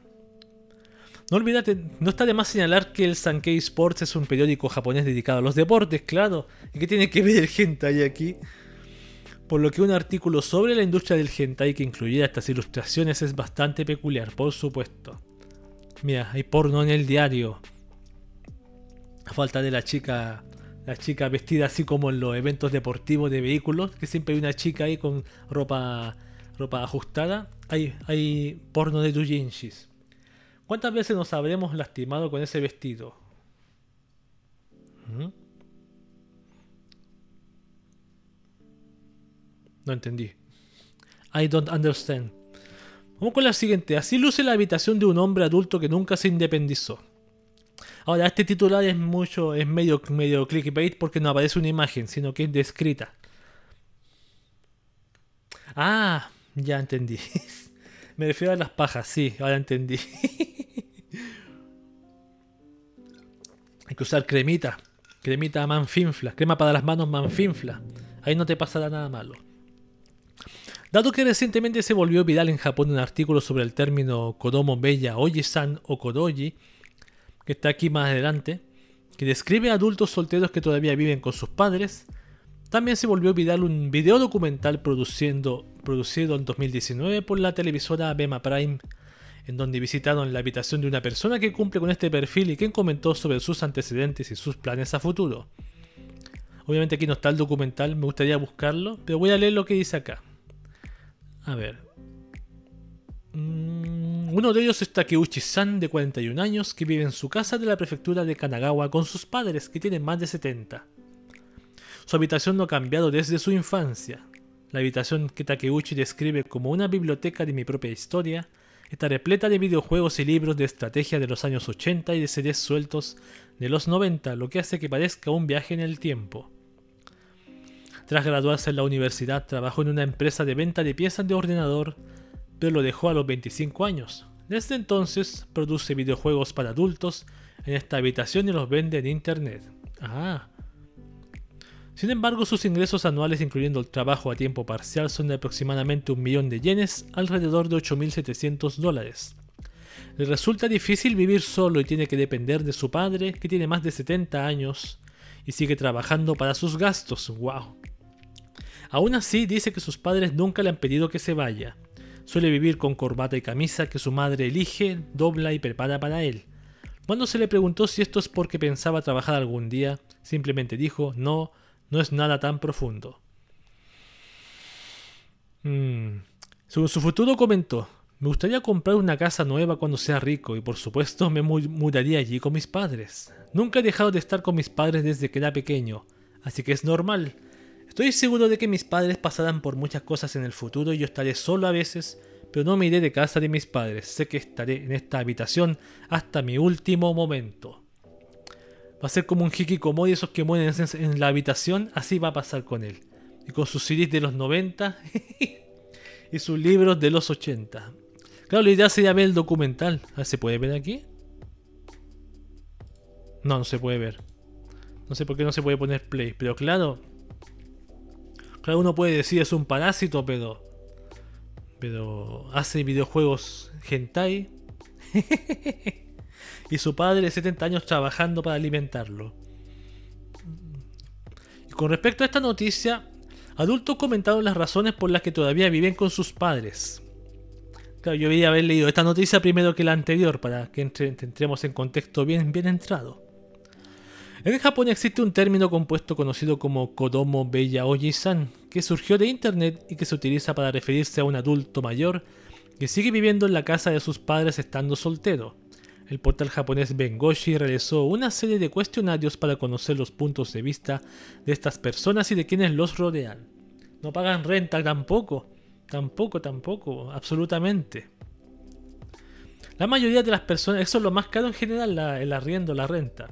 No olvídate, no está de más señalar que el Sankei Sports es un periódico japonés dedicado a los deportes, claro. ¿Y qué tiene que ver el hentai aquí? Por lo que un artículo sobre la industria del hentai que incluyera estas ilustraciones es bastante peculiar, por supuesto. Mira, hay porno en el diario. A falta de la chica, la chica vestida así como en los eventos deportivos de vehículos, que siempre hay una chica ahí con ropa, ropa ajustada. Hay, hay porno de doujinshis. ¿Cuántas veces nos habremos lastimado con ese vestido? ¿Mm? No entendí. I don't understand. Vamos con la siguiente. Así luce la habitación de un hombre adulto que nunca se independizó. Ahora, este titular es mucho, es medio, medio clickbait porque no aparece una imagen, sino que es descrita. Ah, ya entendí. Me refiero a las pajas, sí, ahora entendí. Hay que usar cremita. Cremita manfinfla. Crema para las manos manfinfla. Ahí no te pasará nada malo. Dado que recientemente se volvió viral en Japón un artículo sobre el término Kodomo Bella Oji-san o Kodoji, que está aquí más adelante, que describe a adultos solteros que todavía viven con sus padres, también se volvió viral un video documental producido en 2019 por la televisora Bema Prime, en donde visitaron la habitación de una persona que cumple con este perfil y quien comentó sobre sus antecedentes y sus planes a futuro. Obviamente aquí no está el documental, me gustaría buscarlo, pero voy a leer lo que dice acá. A ver. Mm, uno de ellos es Takeuchi-san, de 41 años, que vive en su casa de la prefectura de Kanagawa con sus padres, que tienen más de 70. Su habitación no ha cambiado desde su infancia. La habitación que Takeuchi describe como una biblioteca de mi propia historia está repleta de videojuegos y libros de estrategia de los años 80 y de series sueltos de los 90, lo que hace que parezca un viaje en el tiempo. Tras graduarse en la universidad, trabajó en una empresa de venta de piezas de ordenador, pero lo dejó a los 25 años. Desde entonces, produce videojuegos para adultos en esta habitación y los vende en internet. Ah, sin embargo, sus ingresos anuales, incluyendo el trabajo a tiempo parcial, son de aproximadamente un millón de yenes, alrededor de 8.700 dólares. Le resulta difícil vivir solo y tiene que depender de su padre, que tiene más de 70 años y sigue trabajando para sus gastos. ¡Wow! Aún así, dice que sus padres nunca le han pedido que se vaya. Suele vivir con corbata y camisa que su madre elige, dobla y prepara para él. Cuando se le preguntó si esto es porque pensaba trabajar algún día, simplemente dijo, no, no es nada tan profundo. Mm. Sobre su futuro comentó, me gustaría comprar una casa nueva cuando sea rico y por supuesto me mudaría allí con mis padres. Nunca he dejado de estar con mis padres desde que era pequeño, así que es normal. Estoy seguro de que mis padres pasarán por muchas cosas en el futuro y yo estaré solo a veces, pero no me iré de casa de mis padres. Sé que estaré en esta habitación hasta mi último momento. Va a ser como un hikikomori, esos que mueren en la habitación, así va a pasar con él. Y con sus CDs de los 90 y sus libros de los 80. Claro, la idea sería ver el documental. ¿Se puede ver aquí? No, no se puede ver. No sé por qué no se puede poner play. Pero claro. Claro, uno puede decir es un parásito, pero. Pero hace videojuegos hentai. y su padre de 70 años trabajando para alimentarlo. Y con respecto a esta noticia, adultos comentaron las razones por las que todavía viven con sus padres. Claro, yo a haber leído esta noticia primero que la anterior para que entremos en contexto bien, bien entrado. En Japón existe un término compuesto conocido como Kodomo Bella Oji-san, que surgió de internet y que se utiliza para referirse a un adulto mayor que sigue viviendo en la casa de sus padres estando soltero el portal japonés Bengoshi realizó una serie de cuestionarios para conocer los puntos de vista de estas personas y de quienes los rodean. No pagan renta tampoco, tampoco, tampoco, absolutamente. La mayoría de las personas, eso es lo más caro en general, el arriendo, la renta.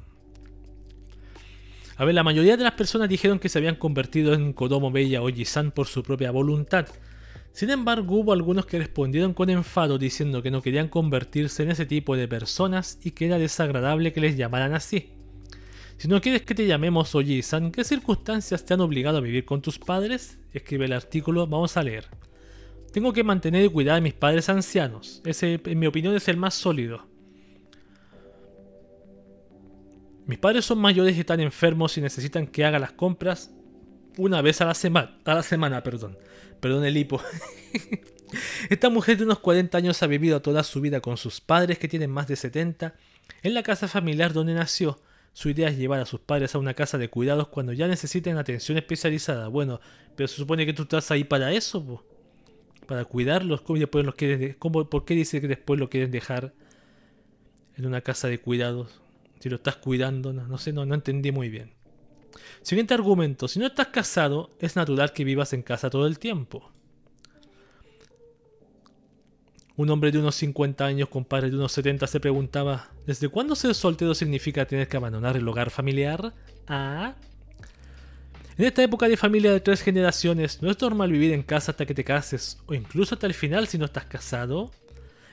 A ver, la mayoría de las personas dijeron que se habían convertido en Kodomo Bella Oji-san por su propia voluntad. Sin embargo, hubo algunos que respondieron con enfado diciendo que no querían convertirse en ese tipo de personas y que era desagradable que les llamaran así. Si no quieres que te llamemos Oji-san, ¿qué circunstancias te han obligado a vivir con tus padres? Escribe el artículo, vamos a leer. Tengo que mantener y cuidar a mis padres ancianos. Ese, en mi opinión, es el más sólido. Mis padres son mayores y están enfermos y necesitan que haga las compras una vez a la semana. A la semana, perdón. Perdón el hipo. Esta mujer de unos 40 años ha vivido toda su vida con sus padres que tienen más de 70 en la casa familiar donde nació. Su idea es llevar a sus padres a una casa de cuidados cuando ya necesiten atención especializada. Bueno, pero se supone que tú estás ahí para eso, para cuidarlos. ¿Cómo después los quieres ¿Cómo, ¿Por qué dice que después lo quieren dejar en una casa de cuidados? Si lo estás cuidando, no, sé, no, no entendí muy bien. Siguiente argumento, si no estás casado, es natural que vivas en casa todo el tiempo. Un hombre de unos 50 años con padre de unos 70 se preguntaba, ¿desde cuándo ser soltero significa tener que abandonar el hogar familiar? Ah. En esta época de familia de tres generaciones, ¿no es normal vivir en casa hasta que te cases o incluso hasta el final si no estás casado?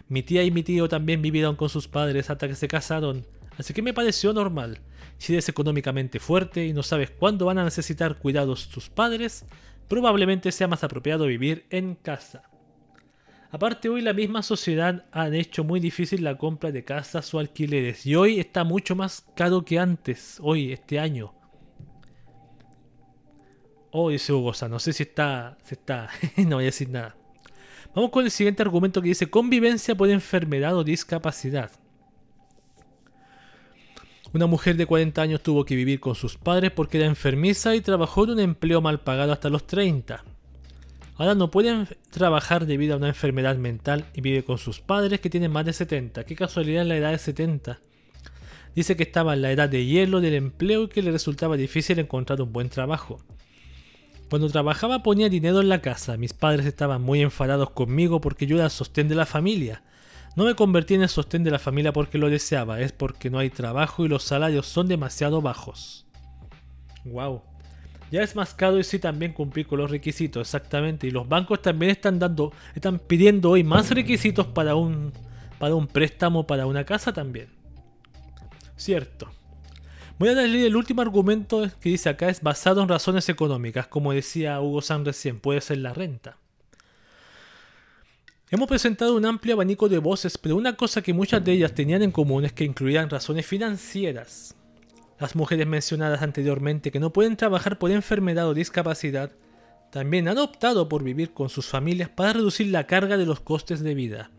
Mi tía y mi tío también vivieron con sus padres hasta que se casaron Así que me pareció normal. Si eres económicamente fuerte y no sabes cuándo van a necesitar cuidados tus padres, probablemente sea más apropiado vivir en casa. Aparte hoy la misma sociedad ha hecho muy difícil la compra de casas o alquileres y hoy está mucho más caro que antes, hoy, este año. Oh, dice Hugo, no sé si está, si está, no voy a decir nada. Vamos con el siguiente argumento que dice convivencia por enfermedad o discapacidad. Una mujer de 40 años tuvo que vivir con sus padres porque era enfermiza y trabajó en un empleo mal pagado hasta los 30. Ahora no puede trabajar debido a una enfermedad mental y vive con sus padres que tienen más de 70. Qué casualidad en la edad de 70. Dice que estaba en la edad de hielo del empleo y que le resultaba difícil encontrar un buen trabajo. Cuando trabajaba ponía dinero en la casa. Mis padres estaban muy enfadados conmigo porque yo era el sostén de la familia. No me convertí en el sostén de la familia porque lo deseaba, es porque no hay trabajo y los salarios son demasiado bajos. Wow. Ya es más caro y sí también cumplir con los requisitos, exactamente. Y los bancos también están dando, están pidiendo hoy más requisitos para un, para un préstamo para una casa también. Cierto. Voy a leer el último argumento que dice acá, es basado en razones económicas, como decía Hugo San recién, puede ser la renta. Hemos presentado un amplio abanico de voces, pero una cosa que muchas de ellas tenían en común es que incluían razones financieras. Las mujeres mencionadas anteriormente que no pueden trabajar por enfermedad o discapacidad también han optado por vivir con sus familias para reducir la carga de los costes de vida.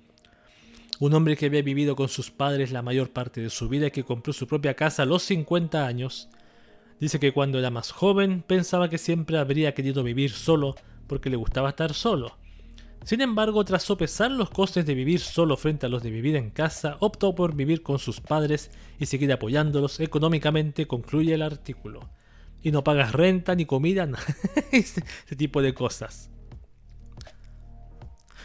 Un hombre que había vivido con sus padres la mayor parte de su vida y que compró su propia casa a los 50 años, dice que cuando era más joven pensaba que siempre habría querido vivir solo porque le gustaba estar solo sin embargo, tras sopesar los costes de vivir solo frente a los de vivir en casa, optó por vivir con sus padres y seguir apoyándolos económicamente, concluye el artículo. Y no pagas renta ni comida, ese, tipo de cosas.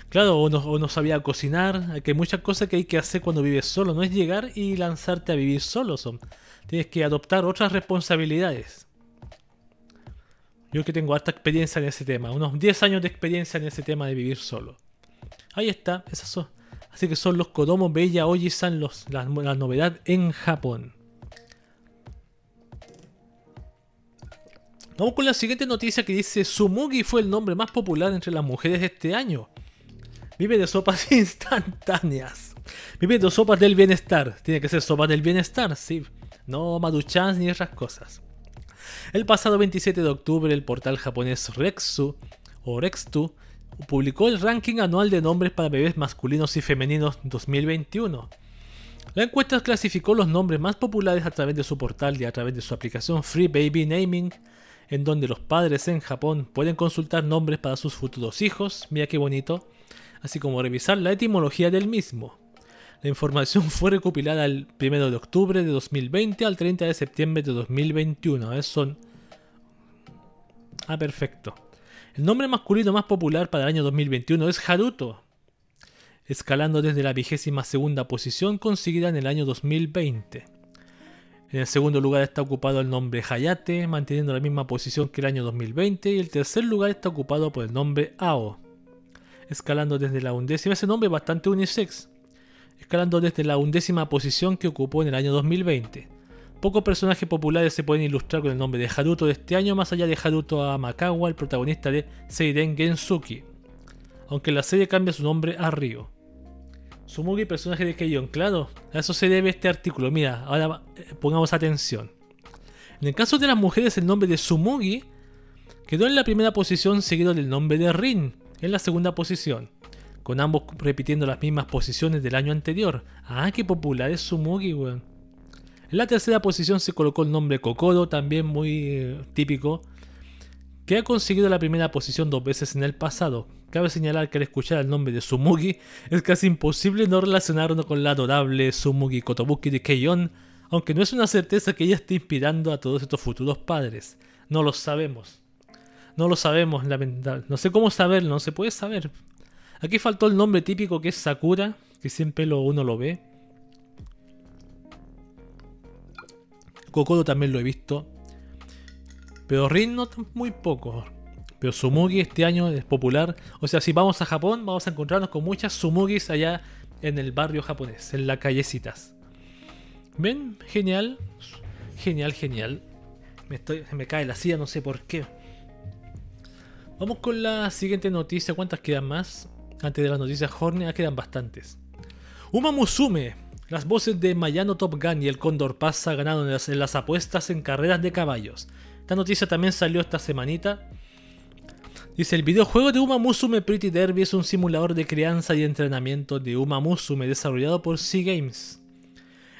Claro, o no, sabía cocinar, que hay muchas cosas que hay que hacer cuando vives solo, no es llegar y lanzarte a vivir solo, son. Tienes que adoptar otras responsabilidades. Yo que tengo harta experiencia en ese tema, unos 10 años de experiencia en ese tema de vivir solo. Ahí está, esas son. Así que son los Kodomo Bella Oji-san la, la novedad en Japón. Vamos con la siguiente noticia que dice Sumugi fue el nombre más popular entre las mujeres de este año. Vive de sopas instantáneas. Vive de sopas del bienestar. Tiene que ser sopas del bienestar, sí. No maduchans ni otras cosas. El pasado 27 de octubre, el portal japonés Rexu o Rextu publicó el ranking anual de nombres para bebés masculinos y femeninos 2021. La encuesta clasificó los nombres más populares a través de su portal y a través de su aplicación Free Baby Naming, en donde los padres en Japón pueden consultar nombres para sus futuros hijos, mira qué bonito, así como revisar la etimología del mismo. La información fue recopilada el 1 de octubre de 2020 al 30 de septiembre de 2021. ver, son... Ah, perfecto. El nombre masculino más popular para el año 2021 es Haruto. escalando desde la vigésima segunda posición conseguida en el año 2020. En el segundo lugar está ocupado el nombre Hayate, manteniendo la misma posición que el año 2020, y el tercer lugar está ocupado por el nombre Ao, escalando desde la undécima, ese nombre es bastante unisex, escalando desde la undécima posición que ocupó en el año 2020. Pocos personajes populares se pueden ilustrar con el nombre de Haruto de este año, más allá de Haruto Amakawa, el protagonista de Seiden Gensuki, aunque la serie cambia su nombre a Ryo. Sumugi, personaje de Keion, claro, a eso se debe este artículo. Mira, ahora eh, pongamos atención. En el caso de las mujeres, el nombre de Sumugi quedó en la primera posición, seguido del nombre de Rin, en la segunda posición, con ambos repitiendo las mismas posiciones del año anterior. Ah, qué popular es Sumugi, weón. En la tercera posición se colocó el nombre Kokoro, también muy eh, típico, que ha conseguido la primera posición dos veces en el pasado, Cabe señalar que al escuchar el nombre de Sumugi es casi imposible no relacionarlo con la adorable Sumugi Kotobuki de Keion, aunque no es una certeza que ella esté inspirando a todos estos futuros padres. No lo sabemos. No lo sabemos, lamentablemente. No sé cómo saberlo, no se puede saber. Aquí faltó el nombre típico que es Sakura, que siempre uno lo ve. Kokodo también lo he visto. Pero Rin no muy poco. Pero Sumugi este año es popular. O sea, si vamos a Japón, vamos a encontrarnos con muchas Sumugis allá en el barrio japonés, en las callecitas. ¿Ven? Genial. Genial, genial. Me, estoy, me cae la silla, no sé por qué. Vamos con la siguiente noticia. ¿Cuántas quedan más? Antes de las noticias Hornet, quedan bastantes. Uma Musume. Las voces de Mayano Top Gun y el Condor Pasa ganaron en las apuestas en carreras de caballos. Esta noticia también salió esta semanita. Dice, el videojuego de Uma Musume Pretty Derby es un simulador de crianza y entrenamiento de Uma Musume desarrollado por Sea Games.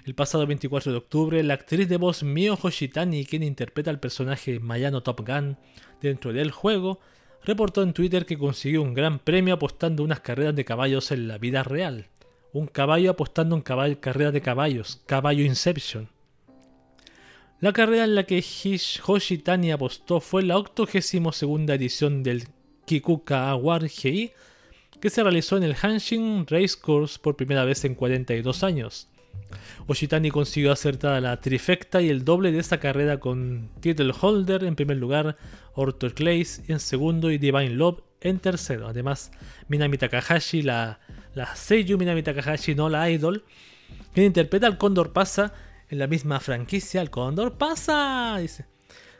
El pasado 24 de octubre, la actriz de voz Mio Hoshitani, quien interpreta al personaje Mayano Top Gun dentro del juego, reportó en Twitter que consiguió un gran premio apostando unas carreras de caballos en la vida real. Un caballo apostando en carreras de caballos, caballo Inception. La carrera en la que Hoshitani apostó fue la 82 edición del Kikuka Award GI, que se realizó en el Hanshin Racecourse por primera vez en 42 años. Hoshitani consiguió acertada la trifecta y el doble de esta carrera con Title Holder en primer lugar, Orto Clays en segundo y Divine Love en tercero. Además, Minami Takahashi, la, la Seiyu Minami Takahashi, no la idol, quien interpreta al Cóndor Pasa en la misma franquicia, el Condor pasa. Dice.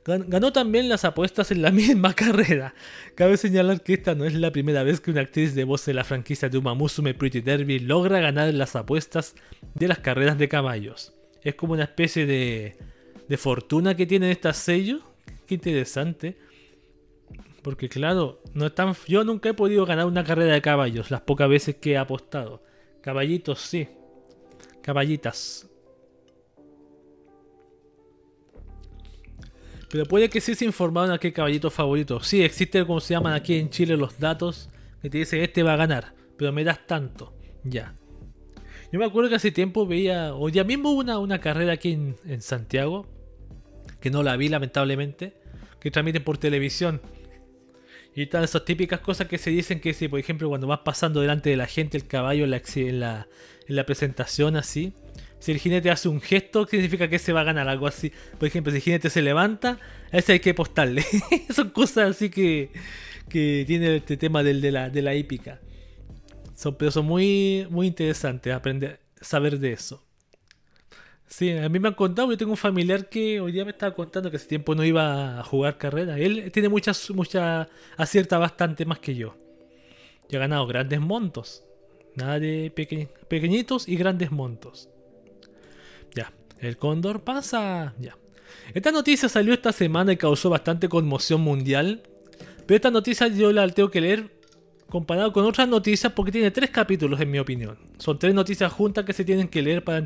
Ganó también las apuestas en la misma carrera. Cabe señalar que esta no es la primera vez que una actriz de voz de la franquicia de Uma Musume Pretty Derby logra ganar las apuestas de las carreras de caballos. Es como una especie de, de fortuna que tienen estas sellos. Qué interesante. Porque claro, no es tan, yo nunca he podido ganar una carrera de caballos, las pocas veces que he apostado. Caballitos sí. Caballitas. Pero puede que sí se informaron a qué caballito favorito. Sí, existe como se llaman aquí en Chile los datos que te dicen este va a ganar, pero me das tanto. Ya. Yo me acuerdo que hace tiempo veía, o ya mismo hubo una, una carrera aquí en, Santiago, que no la vi lamentablemente, que transmiten por televisión. Y están esas típicas cosas que se dicen que si, por ejemplo, cuando vas pasando delante de la gente el caballo en la, en la, en la presentación así, si el jinete hace un gesto, significa que se va a ganar algo así. Por ejemplo, si el jinete se levanta, a ese hay que apostarle. son cosas así que, que tiene este tema del, de, la, de la hípica. Son, pero son muy, muy interesantes aprender, saber de eso. Sí, a mí me han contado, yo tengo un familiar que hoy día me estaba contando que hace tiempo no iba a jugar carrera. Él tiene muchas, mucha, acierta bastante más que yo. Y ha ganado grandes montos. Nada de pequeñitos y grandes montos. Ya, el cóndor pasa. Ya. Esta noticia salió esta semana y causó bastante conmoción mundial. Pero esta noticia yo la tengo que leer comparado con otras noticias porque tiene tres capítulos en mi opinión. Son tres noticias juntas que se tienen que leer para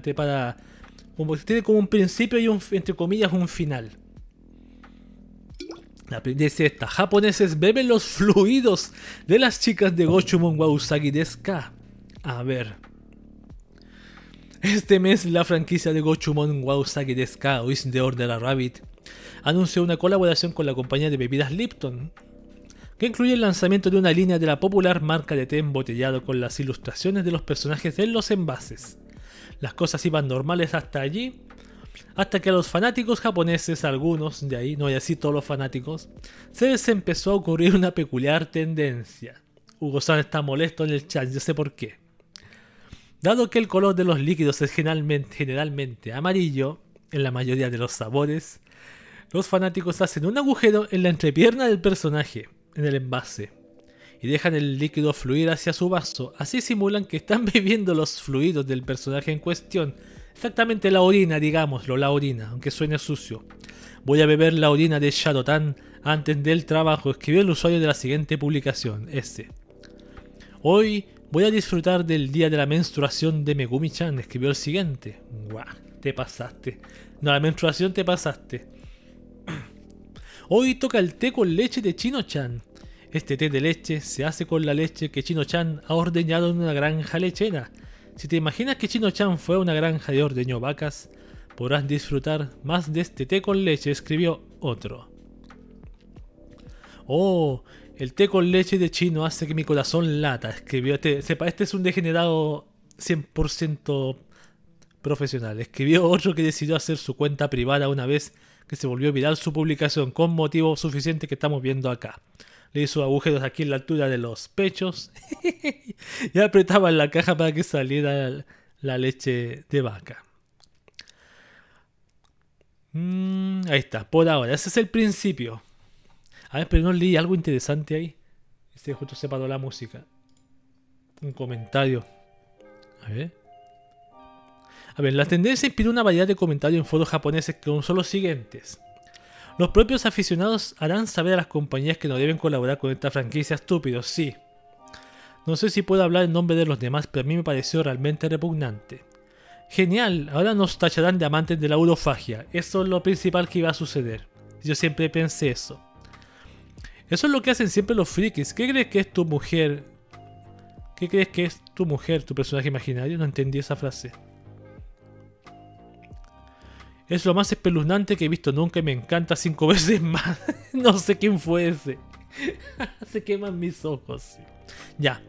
como, tiene como un principio y un, entre comillas, un final. La dice esta, japoneses beben los fluidos de las chicas de Gochumon wa Usagi A ver, este mes, la franquicia de Gochumon Wausagi Deska o Is the Order a Rabbit anunció una colaboración con la compañía de bebidas Lipton, que incluye el lanzamiento de una línea de la popular marca de té embotellado con las ilustraciones de los personajes en los envases. Las cosas iban normales hasta allí, hasta que a los fanáticos japoneses, algunos de ahí, no y así todos los fanáticos, se les empezó a ocurrir una peculiar tendencia. Hugo San está molesto en el chat, yo sé por qué. Dado que el color de los líquidos es generalmente, generalmente amarillo, en la mayoría de los sabores, los fanáticos hacen un agujero en la entrepierna del personaje, en el envase, y dejan el líquido fluir hacia su vaso. Así simulan que están bebiendo los fluidos del personaje en cuestión. Exactamente la orina, digámoslo, la orina, aunque suene sucio. Voy a beber la orina de Shadotan antes del trabajo, escribió el usuario de la siguiente publicación, este. Hoy voy a disfrutar del día de la menstruación de Megumi-chan, escribió el siguiente. Guau, te pasaste. No, la menstruación te pasaste. Hoy toca el té con leche de Chino-chan. Este té de leche se hace con la leche que Chino-chan ha ordeñado en una granja lechera. Si te imaginas que Chino-chan fue a una granja de ordeño vacas, podrás disfrutar más de este té con leche, escribió otro. Oh, el té con leche de chino hace que mi corazón lata, escribió este. Sepa, este es un degenerado 100% profesional. Escribió otro que decidió hacer su cuenta privada una vez que se volvió viral su publicación con motivo suficiente que estamos viendo acá. Le hizo agujeros aquí en la altura de los pechos y apretaba la caja para que saliera la leche de vaca. Mm, ahí está, por ahora, ese es el principio. A ver, pero no leí algo interesante ahí. Este justo se paró la música. Un comentario. A ver. A ver, la tendencia inspiró una variedad de comentarios en foros japoneses son los siguientes. Los propios aficionados harán saber a las compañías que no deben colaborar con esta franquicia estúpidos, sí. No sé si puedo hablar en nombre de los demás, pero a mí me pareció realmente repugnante. Genial, ahora nos tacharán de amantes de la urofagia. Eso es lo principal que iba a suceder. Yo siempre pensé eso. Eso es lo que hacen siempre los frikis. ¿Qué crees que es tu mujer? ¿Qué crees que es tu mujer, tu personaje imaginario? No entendí esa frase. Es lo más espeluznante que he visto nunca y me encanta cinco veces más. no sé quién fue ese. Se queman mis ojos. Ya.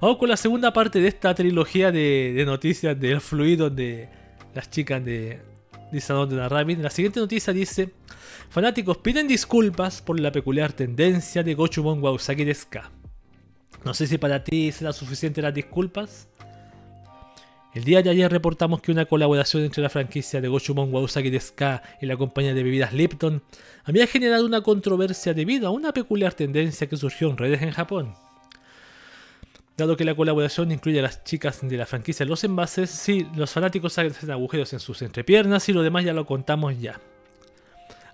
Vamos con la segunda parte de esta trilogía de, noticias del fluido de las chicas de, de de la Rabbit. La siguiente noticia dice: Fanáticos piden disculpas por la peculiar tendencia de Gochumon Wausaki de Ska. No sé si para ti será suficiente las disculpas. El día de ayer reportamos que una colaboración entre la franquicia de Gochumon Wausaki de Ska y la compañía de bebidas Lipton había generado una controversia debido a una peculiar tendencia que surgió en redes en Japón. Dado que la colaboración incluye a las chicas de la franquicia en los envases, sí, los fanáticos hacen agujeros en sus entrepiernas y lo demás ya lo contamos ya.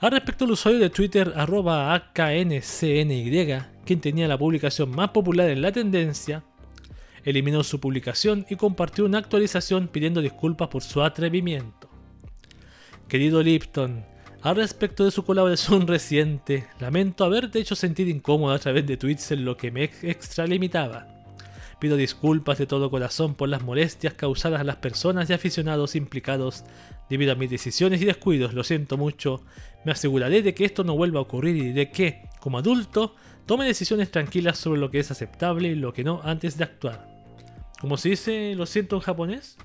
Al respecto, el usuario de Twitter arroba AKNCNY, quien tenía la publicación más popular en la tendencia, eliminó su publicación y compartió una actualización pidiendo disculpas por su atrevimiento. Querido Lipton, al respecto de su colaboración reciente, lamento haberte hecho sentir incómodo a través de tweets en lo que me extralimitaba. Pido disculpas de todo corazón por las molestias causadas a las personas y aficionados implicados debido a mis decisiones y descuidos. Lo siento mucho. Me aseguraré de que esto no vuelva a ocurrir y de que, como adulto, tome decisiones tranquilas sobre lo que es aceptable y lo que no antes de actuar. ¿Cómo se dice lo siento en japonés?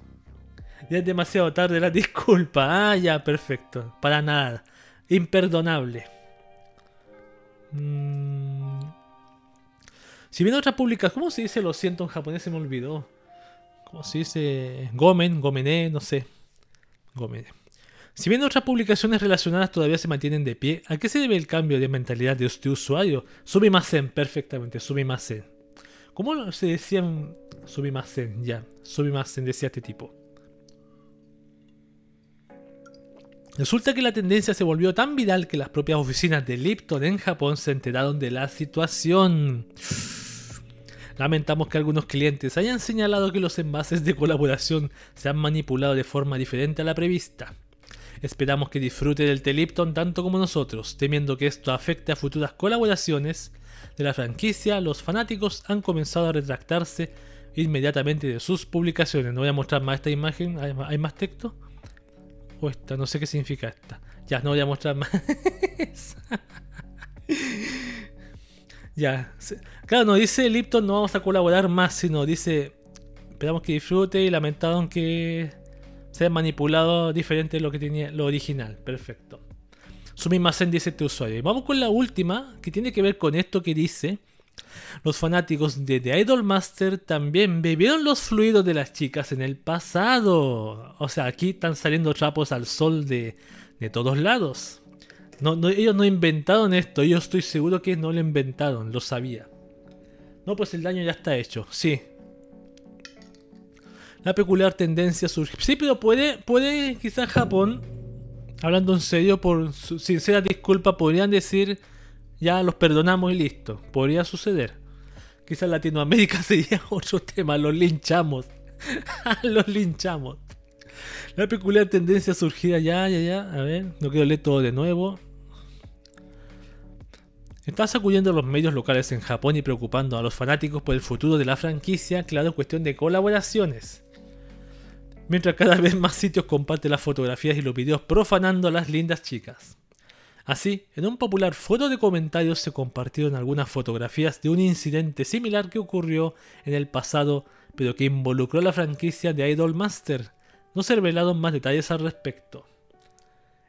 Ya es demasiado tarde la disculpa. Ah, ya, perfecto. Para nada. Imperdonable. Mm. Si viene otra publicación, ¿cómo se dice lo siento en japonés? Se me olvidó. ¿Cómo se dice? Gomen, gomené, no sé. Gomené. Si bien otras publicaciones relacionadas todavía se mantienen de pie, ¿a qué se debe el cambio de mentalidad de este usuario? Subimasen, perfectamente, subimasen. ¿Cómo se decían Subimasen, ya. Subimasen decía este tipo. Resulta que la tendencia se volvió tan viral que las propias oficinas de Lipton en Japón se enteraron de la situación. Lamentamos que algunos clientes hayan señalado que los envases de colaboración se han manipulado de forma diferente a la prevista. Esperamos que disfrute del té Lipton tanto como nosotros, temiendo que esto afecte a futuras colaboraciones de la franquicia, los fanáticos han comenzado a retractarse inmediatamente de sus publicaciones. No voy a mostrar más esta imagen. ¿Hay más texto? O esta, no sé qué significa esta. Ya, no voy a mostrar más. Ya. Claro, no dice Lipton no vamos a colaborar más, sino dice esperamos que disfrute y lamentaron que se haya manipulado diferente de lo que tenía lo original. Perfecto. Sumimasen dice este usuario. vamos con la última, que tiene que ver con esto que dice. Los fanáticos de The Idol Master también bebieron los fluidos de las chicas en el pasado. O sea, aquí están saliendo trapos al sol de, de todos lados. No, ellos no inventaron esto, yo estoy seguro que no lo inventaron, lo sabía. No, pues el daño ya está hecho, sí. La peculiar tendencia surge. Sí, pero puede, puede quizás Japón, hablando en serio, por sincera disculpa, podrían decir, ya los perdonamos y listo. Podría suceder. Quizás Latinoamérica sería otro tema, los linchamos. los linchamos. La peculiar tendencia surgida ya, ya, ya. A ver, no quiero leer todo de nuevo. Está sacudiendo a los medios locales en Japón y preocupando a los fanáticos por el futuro de la franquicia, claro, cuestión de colaboraciones. Mientras cada vez más sitios comparten las fotografías y los videos profanando a las lindas chicas. Así, en un popular foro de comentarios se compartieron algunas fotografías de un incidente similar que ocurrió en el pasado, pero que involucró a la franquicia de Idol Master. No se revelaron más detalles al respecto.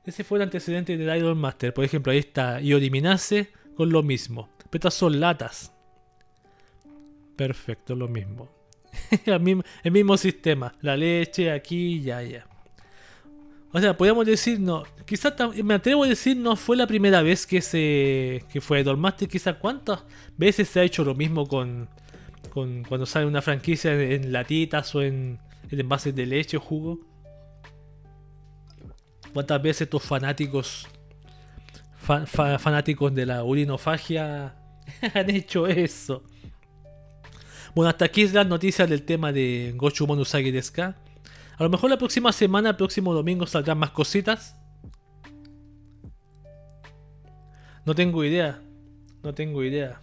Ese fue el antecedente de Idol Master. Por ejemplo, ahí está Yoriminase con lo mismo. Pero estas son latas. Perfecto, lo mismo. el, mismo, sistema. La leche aquí, ya, ya. O sea, podríamos decir, no, quizás me atrevo a decir, no fue la primera vez que se que fue Master. Quizás cuántas veces se ha hecho lo mismo con, con cuando sale una franquicia en, latitas o en, en, envases de leche o jugo. ¿Cuántas veces estos fanáticos fanáticos de la urinofagia han hecho eso. Bueno, hasta aquí es la noticia del tema de Gochu Monusagi Deska. A lo mejor la próxima semana, el próximo domingo, saldrán más cositas. No tengo idea. No tengo idea.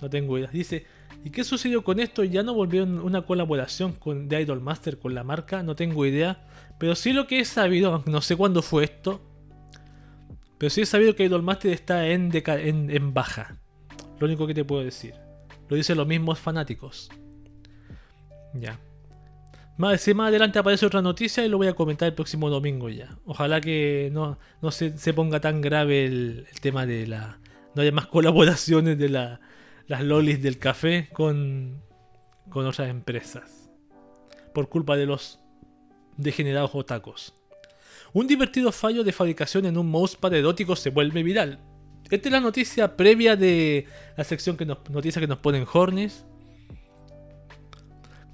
No tengo idea. Dice, ¿y qué sucedió con esto? ¿Ya no volvieron una colaboración con The Idol Master con la marca? No tengo idea. Pero sí lo que he sabido, no sé cuándo fue esto, pero sí he sabido que Idolmaster está en, en, baja. Lo único que te puedo decir. Lo dicen los mismos fanáticos. Ya. Más, más adelante aparece otra noticia y lo voy a comentar el próximo domingo ya. Ojalá que no, no se, ponga tan grave el, tema de la... No haya más colaboraciones de la, las lolis del café con, con otras empresas. Por culpa de los degenerados otacos. Un divertido fallo de fabricación en un mousepad erótico se vuelve viral. Esta es la noticia previa de la sección que nos, noticia que nos ponen Hornis.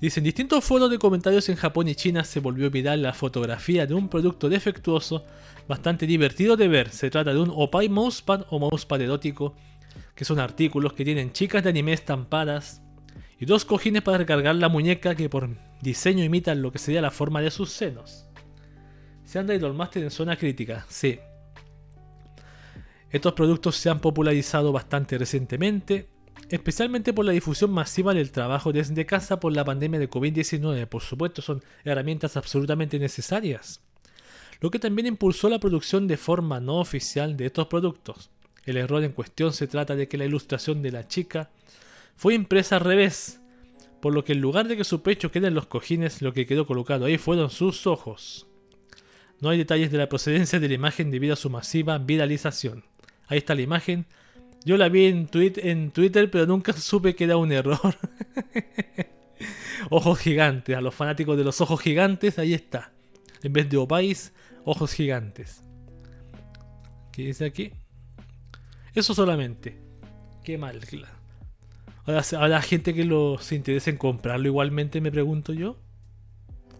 Dicen, distintos foros de comentarios en Japón y China se volvió viral la fotografía de un producto defectuoso bastante divertido de ver. Se trata de un Opai Mousepad o Mousepad erótico, que son artículos que tienen chicas de anime estampadas y dos cojines para recargar la muñeca que por diseño imitan lo que sería la forma de sus senos. Se anda Idol Master en zona crítica, sí. Estos productos se han popularizado bastante recientemente, especialmente por la difusión masiva del trabajo desde casa por la pandemia de COVID-19. Por supuesto, son herramientas absolutamente necesarias. Lo que también impulsó la producción de forma no oficial de estos productos. El error en cuestión se trata de que la ilustración de la chica fue impresa al revés, por lo que en lugar de que su pecho quede en los cojines, lo que quedó colocado ahí fueron sus ojos. No hay detalles de la procedencia de la imagen debido a su masiva viralización. Ahí está la imagen. Yo la vi en, Twitter, pero nunca supe que era un error. ojos gigantes. A los fanáticos de los ojos gigantes, ahí está. En vez de opais, ojos gigantes. ¿Qué dice aquí? Eso solamente. Qué mal, Ahora, habrá gente que lo, se interese en comprarlo igualmente, me pregunto yo.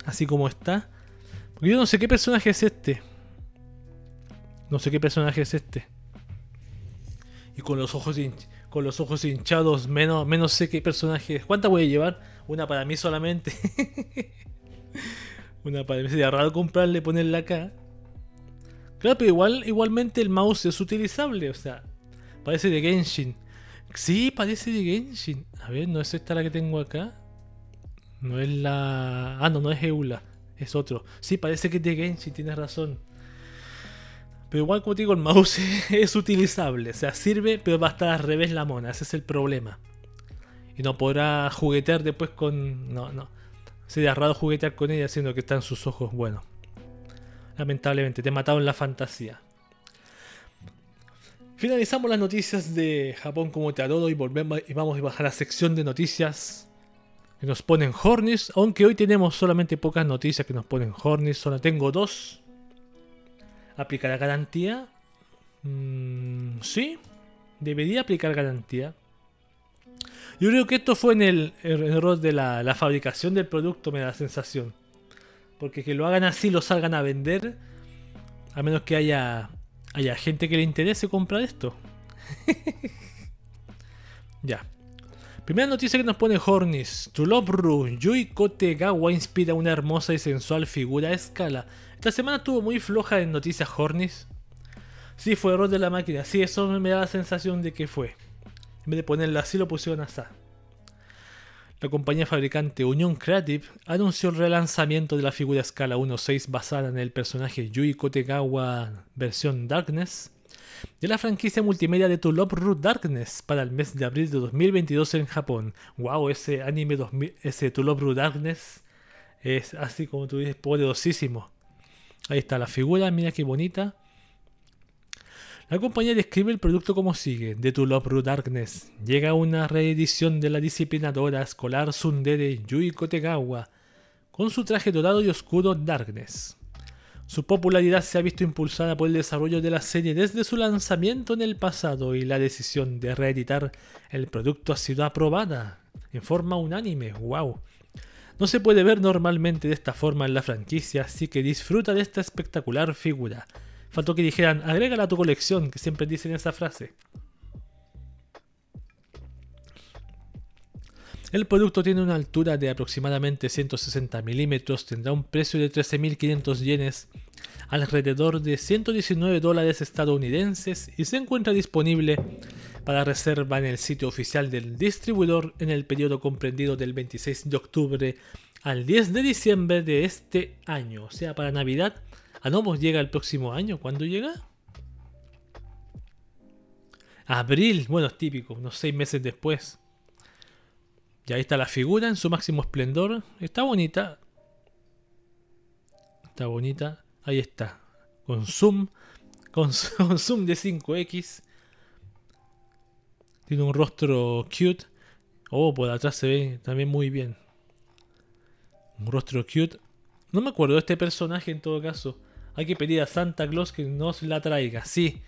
Así como está. Yo no sé qué personaje es este. No sé qué personaje es este. Y con los ojos con los ojos hinchados, menos, menos sé qué personaje. ¿Cuántas voy a llevar? Una para mí solamente. Una para mí. Sería raro comprarle, ponerla acá. Claro, pero igual, igualmente el mouse es utilizable. O sea, parece de Genshin. Sí, parece de Genshin. A ver, ¿no es esta la que tengo acá? No es la... Ah, no, no es Eula es otro. Sí, parece que es de Genshin, tienes razón. Pero igual, como digo, el mouse es utilizable. O sea, sirve, pero va a estar al revés la mona. Ese es el problema. Y no podrá juguetear después con... No, no. Sería raro juguetear con ella siendo que está en sus ojos. Bueno. Lamentablemente, te en la fantasía. Finalizamos las noticias de Japón como te adoro y volvemos y vamos a bajar la sección de noticias que nos ponen Hornis, aunque hoy tenemos solamente pocas noticias que nos ponen Hornis, solo tengo dos. ¿Aplicará garantía? Mm, sí, debería aplicar garantía. Yo creo que esto fue en el, error de la, fabricación del producto, me da la sensación. Porque que lo hagan así, lo salgan a vender, a menos que haya, haya gente que le interese comprar esto. ya. Primera noticia que nos pone Hornis. Tulobru Yui Kotegawa inspira una hermosa y sensual figura a escala. Esta semana estuvo muy floja en noticias Hornis. Sí, fue error de la máquina. Sí, eso me da la sensación de que fue. En vez de ponerla así, lo pusieron así. La compañía fabricante Union Creative anunció el relanzamiento de la figura escala 1.6 basada en el personaje Yui Kotegawa versión Darkness de la franquicia multimedia de To Love Root Darkness para el mes de abril de 2022 en Japón. Wow, ese anime 2000, ese To Root Darkness es así como tú dices, poderosísimo. Ahí está la figura, mira qué bonita. La compañía describe el producto como sigue: The To Love Root Darkness. Llega una reedición de la disciplinadora escolar Sundere Yui Kotegawa con su traje dorado y oscuro Darkness. Su popularidad se ha visto impulsada por el desarrollo de la serie desde su lanzamiento en el pasado y la decisión de reeditar el producto ha sido aprobada en forma unánime. ¡Wow! No se puede ver normalmente de esta forma en la franquicia, así que disfruta de esta espectacular figura. Faltó que dijeran, agrégala a tu colección, que siempre dicen esa frase. El producto tiene una altura de aproximadamente 160 milímetros, tendrá un precio de 13.500 yenes, alrededor de 119 dólares estadounidenses y se encuentra disponible para reserva en el sitio oficial del distribuidor en el periodo comprendido del 26 de octubre al 10 de diciembre de este año, o sea, para Navidad Ah, no, pues llega el próximo año. ¿Cuándo llega? Abril. Bueno, es típico, unos seis meses después. Y ahí está la figura en su máximo esplendor. Está bonita. Está bonita. Ahí está. Con zoom. Con, zoom de 5X. Tiene un rostro cute. Oh, por atrás se ve también muy bien. Un rostro cute. No me acuerdo de este personaje en todo caso. Hay que pedir a Santa Claus que nos la traiga. Sí.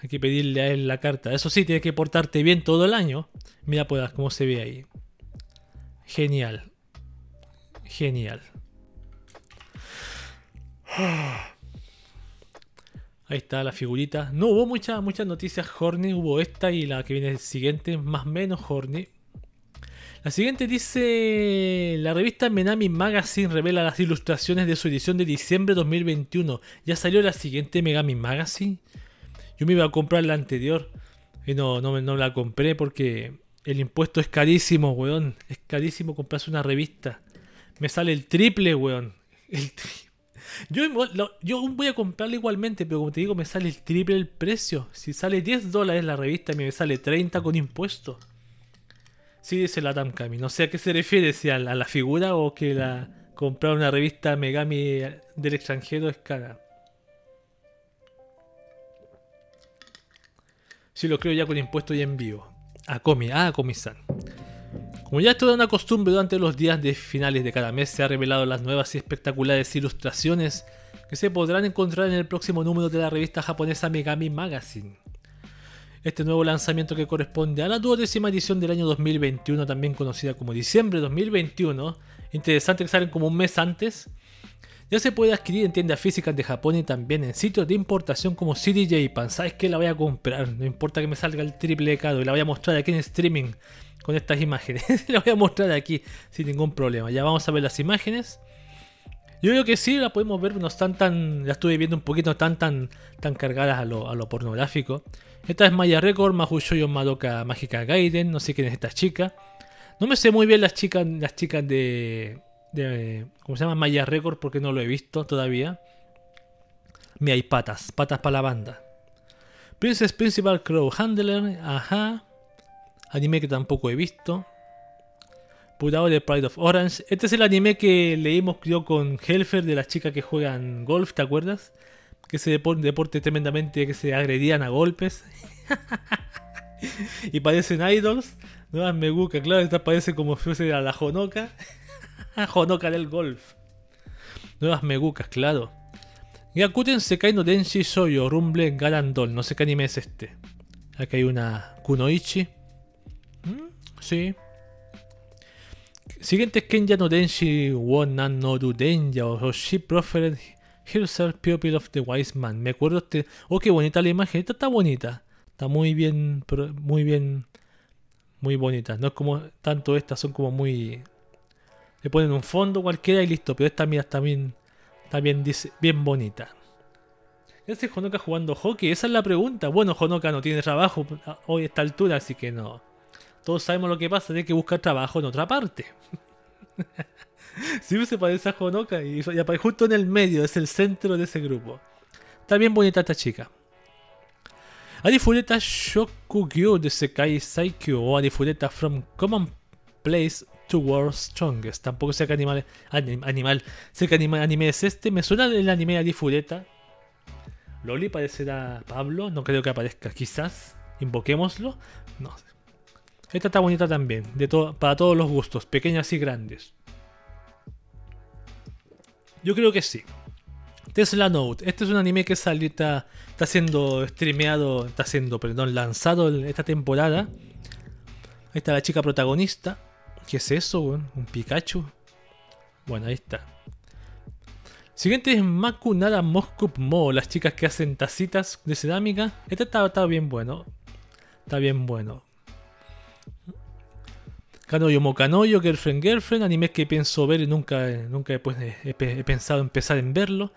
Hay que pedirle a él la carta. Eso sí, tienes que portarte bien todo el año. Mira pues cómo se ve ahí. Genial. Genial. Ahí está la figurita. No hubo muchas muchas noticias Horny. Hubo esta y la que viene siguiente, más menos Horny. La siguiente dice, la revista Menami Magazine revela las ilustraciones de su edición de diciembre de 2021. ¿Ya salió la siguiente Megami Magazine? Yo me iba a comprar la anterior y no, no, no la compré porque el impuesto es carísimo, weón. Es carísimo comprarse una revista. Me sale el triple, weón. Yo, voy a comprarla igualmente, pero como te digo, me sale el triple el precio. Si sale 10 dólares la revista, me sale 30 con impuestos. Sí, dice la Tamkami. No sé a qué se refiere, si a la, figura o que la comprar una revista Megami del extranjero es cara. Sí, lo creo ya con impuesto y envío. A Komi, ah, Komi-san. Como ya es toda una costumbre durante los días de finales de cada mes, se han revelado las nuevas y espectaculares ilustraciones que se podrán encontrar en el próximo número de la revista japonesa Megami Magazine este nuevo lanzamiento que corresponde a la duodécima edición del año 2021, también conocida como diciembre 2021. Interesante que salen como un mes antes. Ya se puede adquirir en tiendas físicas de Japón y también en sitios de importación como CD Japan. ¿Sabes qué? La voy a comprar. No importa que me salga el triple caro. Y la voy a mostrar aquí en streaming con estas imágenes. la voy a mostrar aquí sin ningún problema. Ya vamos a ver las imágenes. Yo creo que sí, la podemos ver. No están tan. La estuve viendo un poquito, no están tan, tan cargadas a lo, a lo pornográfico. Esta es Maya Record, Mahushoyo Madoka Mágica Gaiden, no sé quién es esta chica. No me sé muy bien las chicas, las chicas de, de ¿cómo se llama? Maya Record porque no lo he visto todavía. Mi hay patas, patas para la banda. Princess Principal Crow Handler, ajá. Anime que tampoco he visto. Putado de Pride of Orange. Este es el anime que leímos yo con Helfer de las chicas que juegan golf, ¿te acuerdas? Que ese deporte, tremendamente que se agredían a golpes. y parecen idols. Nuevas Meguca, claro, esta parece como si fuese la Jonoka. Jonoka del golf. Nuevas Megucas, claro. Gyakuten Sekai no Denshi Soyo Rumble Garandol. No sé qué anime es este. Aquí hay una Kunoichi. Sí. Siguiente es Kenya no Denshi Wonan no Denya o She Proffered Herself Pupil of the Wise Man. Me acuerdo este. Oh, qué bonita la imagen. Esta está bonita. Está muy bien. Muy bien. Muy bonita. No es como tanto estas, son como muy. Le ponen un fondo cualquiera y listo. Pero esta, mira, está bien también dice, bien bonita. ¿Qué hace Honoka jugando hockey? Esa es la pregunta. Bueno, Honoka no tiene trabajo hoy a esta altura, así que no. Todos sabemos lo que pasa, tiene que buscar trabajo en otra parte. Si se parece a Honoka y, aparece justo en el medio, es el centro de ese grupo. Está bien bonita esta chica. Arifureta Shokugyo de Sekai Saikyo o Arifureta from Common Place to World Strongest. Tampoco sé qué animal, animal, sé qué anime, es este. Me suena el anime Arifureta. Loli parecerá Pablo, no creo que aparezca. Quizás invoquémoslo. No sé. Esta está bonita también, para todos los gustos, pequeñas y grandes. Yo creo que sí. Tesla Note. Este es un anime que salió, está, está siendo streameado, está siendo, perdón, lanzado esta temporada. Ahí está la chica protagonista. ¿Qué es eso, ¿Un Pikachu? Bueno, ahí está. Siguiente es Makunada Moskup Mo, las chicas que hacen tacitas de cerámica. Este está, bien bueno. Está bien bueno. Kanoyo Mokanoyo, Girlfriend Girlfriend, anime que pienso ver y nunca, nunca he, he, pensado empezar en verlo.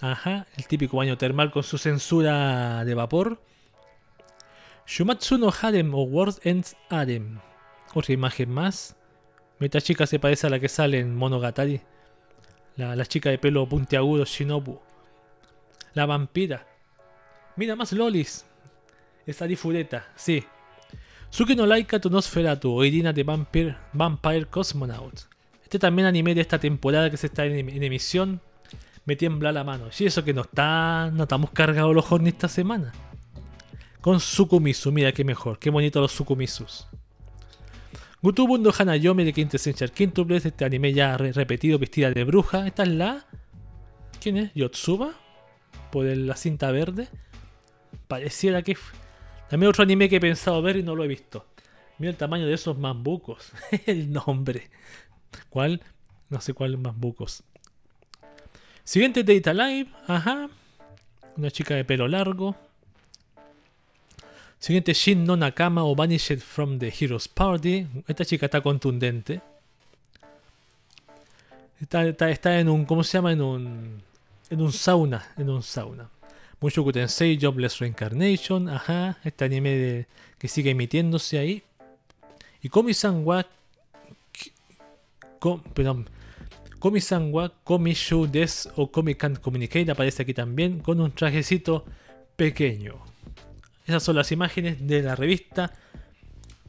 Ajá, el típico baño termal con su censura de vapor. Shumatsu no Harem o World Ends Harem. Otra imagen más. Esta chica se parece a la que sale en Monogatari. La, chica de pelo puntiagudo Shinobu. La vampira. Mira más lolis. Esa difureta, sí. Suki no Laika tu Nosferatu, Irina de Vampire, Vampire Cosmonaut. Este también anime de esta temporada que se está en, emisión. Me tiembla la mano. Y eso que no está. No estamos cargados los hornis esta semana. Con Sukumisu, mira qué mejor. Qué bonito los Sukumisus. Gutubundo Hanayomi de Quintessential Quintuple, este anime ya repetido, vestida de bruja. Esta es la. ¿Quién es? Yotsuba. Por la cinta verde. Pareciera que. También otro anime que he pensado ver y no lo he visto. Mira el tamaño de esos mambucos. el nombre. ¿Cuál? No sé cuál mambucos. Siguiente Data Live. Ajá. Una chica de pelo largo. Siguiente, Shin no Nakama o Vanished from the Heroes Party. Esta chica está contundente. Está, en un. ¿Cómo se llama? En un. En un sauna. En un sauna. Mushoku Tensei Jobless Reincarnation. Ajá. Este anime que sigue emitiéndose ahí. Y Komi-san wa. perdón. Komi-san wa Komi-shu des o Komi Can't Communicate aparece aquí también con un trajecito pequeño. Esas son las imágenes de la revista